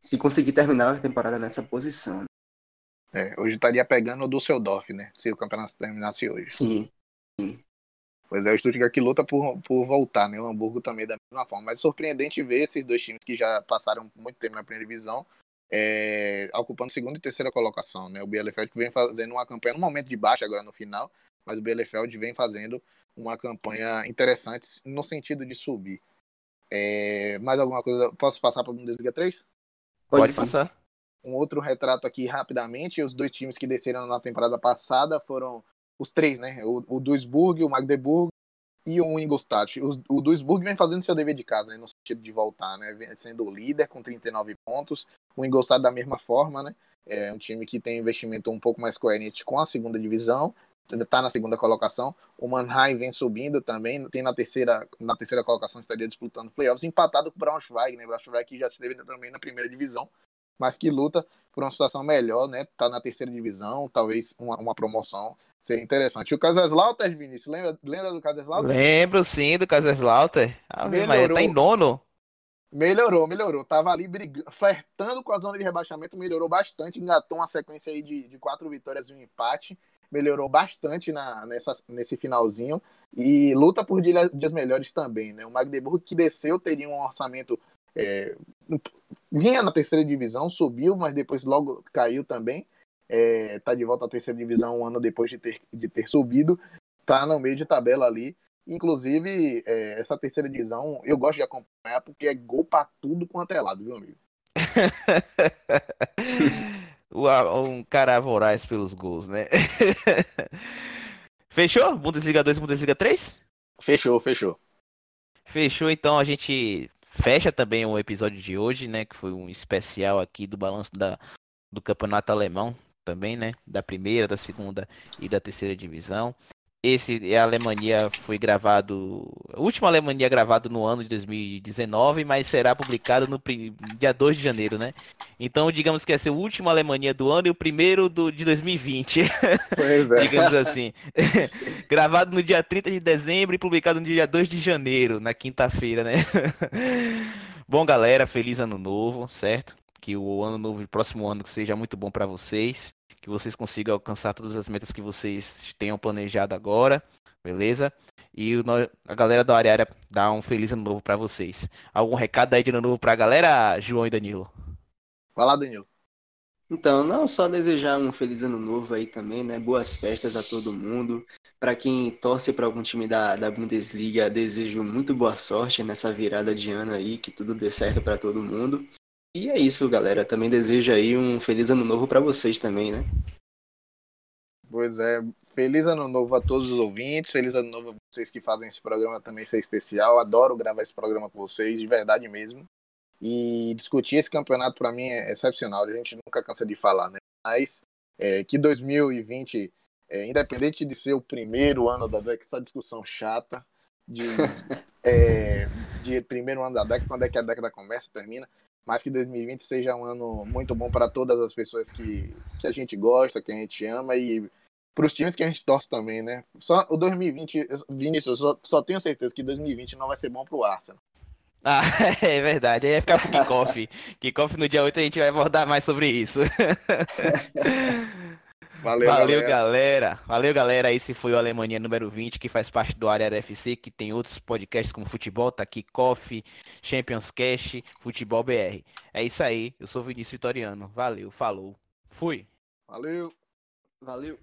C: se conseguir terminar a temporada nessa posição.
B: É, hoje estaria pegando o Düsseldorf, né? Se o campeonato terminasse hoje.
C: Sim. Sim.
B: Pois é, o Stuttgart que luta por, por voltar, né? O Hamburgo também da mesma forma. Mas é surpreendente ver esses dois times que já passaram muito tempo na primeira divisão é, ocupando segunda e terceira colocação, né? O Bielefeld vem fazendo uma campanha no momento de baixa agora no final, mas o Bielefeld vem fazendo uma campanha interessante no sentido de subir. É, mais alguma coisa? Posso passar para o Bundesliga 3?
A: Pode, Pode passar.
B: Um outro retrato aqui rapidamente, os dois times que desceram na temporada passada foram os três, né? O, o Duisburg, o Magdeburg e o Ingolstadt. O, o Duisburg vem fazendo seu dever de casa, né? No sentido de voltar, né? Sendo o líder com 39 pontos. O Ingolstadt da mesma forma, né? É um time que tem investimento um pouco mais coerente com a segunda divisão está na segunda colocação. O Mannheim vem subindo também, tem na terceira, na terceira colocação, estaria disputando playoffs, empatado com o Braunschweig, né? Braunschweig que já esteve também na primeira divisão, mas que luta por uma situação melhor, né? Tá na terceira divisão, talvez uma, uma promoção seria interessante. O Kaiserslautern, Vinícius, lembra, lembra do Kaiserslautern?
A: Lembro sim do Kaiserslautern. Ah, melhorou. Tá em nono.
B: Melhorou, melhorou. Tava ali brigando, flertando com a zona de rebaixamento, melhorou bastante, engatou uma sequência aí de, de quatro vitórias e um empate melhorou bastante na, nessa, nesse finalzinho e luta por dias melhores também, né? O Magdeburg que desceu teria um orçamento é, vinha na terceira divisão, subiu, mas depois logo caiu também. É, tá de volta à terceira divisão um ano depois de ter, de ter subido, tá no meio de tabela ali. Inclusive, é, essa terceira divisão eu gosto de acompanhar porque é gol pra tudo quanto é lado, viu, amigo?
A: um cara voraz pelos gols, né? fechou? Bundesliga 2 Bundesliga 3?
B: Fechou, fechou.
A: Fechou, então a gente fecha também o episódio de hoje, né? Que foi um especial aqui do balanço da, do campeonato alemão também, né? Da primeira, da segunda e da terceira divisão. Esse a Alemanha foi gravado, a última Alemanha gravado no ano de 2019, mas será publicado no dia 2 de janeiro, né? Então, digamos que esse é o último Alemanha do ano e o primeiro do, de 2020.
B: Pois é.
A: digamos assim. gravado no dia 30 de dezembro e publicado no dia 2 de janeiro, na quinta-feira, né? Bom, galera, feliz ano novo, certo? Que o ano novo, o próximo ano, seja muito bom para vocês. Que vocês consigam alcançar todas as metas que vocês tenham planejado agora. Beleza? E a galera da área dá um feliz ano novo para vocês. Algum recado aí de ano novo pra galera, João e Danilo?
B: Vai lá, Danilo.
C: Então, não só desejar um feliz ano novo aí também, né? Boas festas a todo mundo. Para quem torce para algum time da, da Bundesliga, desejo muito boa sorte nessa virada de ano aí, que tudo dê certo para todo mundo. E é isso, galera. Também desejo aí um feliz ano novo para vocês também, né?
B: Pois é, feliz ano novo a todos os ouvintes, feliz ano novo a vocês que fazem esse programa também ser especial. Adoro gravar esse programa com vocês, de verdade mesmo. E discutir esse campeonato para mim é excepcional, a gente nunca cansa de falar, né? Mas é, que 2020, é, independente de ser o primeiro ano da década, essa discussão chata de, é, de primeiro ano da década, quando é que a década começa, termina, mas que 2020 seja um ano muito bom para todas as pessoas que, que a gente gosta, que a gente ama e para os times que a gente torce também, né? Só o 2020, Vinícius, só, só tenho certeza que 2020 não vai ser bom para o Arsenal.
A: Ah, é verdade. Aí vai ficar pro kickoff. kickoff no dia 8 a gente vai abordar mais sobre isso.
B: Valeu,
A: Valeu
B: galera.
A: galera. Valeu, galera. Esse foi o Alemanha número 20, que faz parte do Área FC, que tem outros podcasts como Futebol, tá aqui, Coffee, Champions Cash, Futebol BR. É isso aí. Eu sou Vinícius Vitoriano. Valeu, falou. Fui.
B: Valeu.
C: Valeu.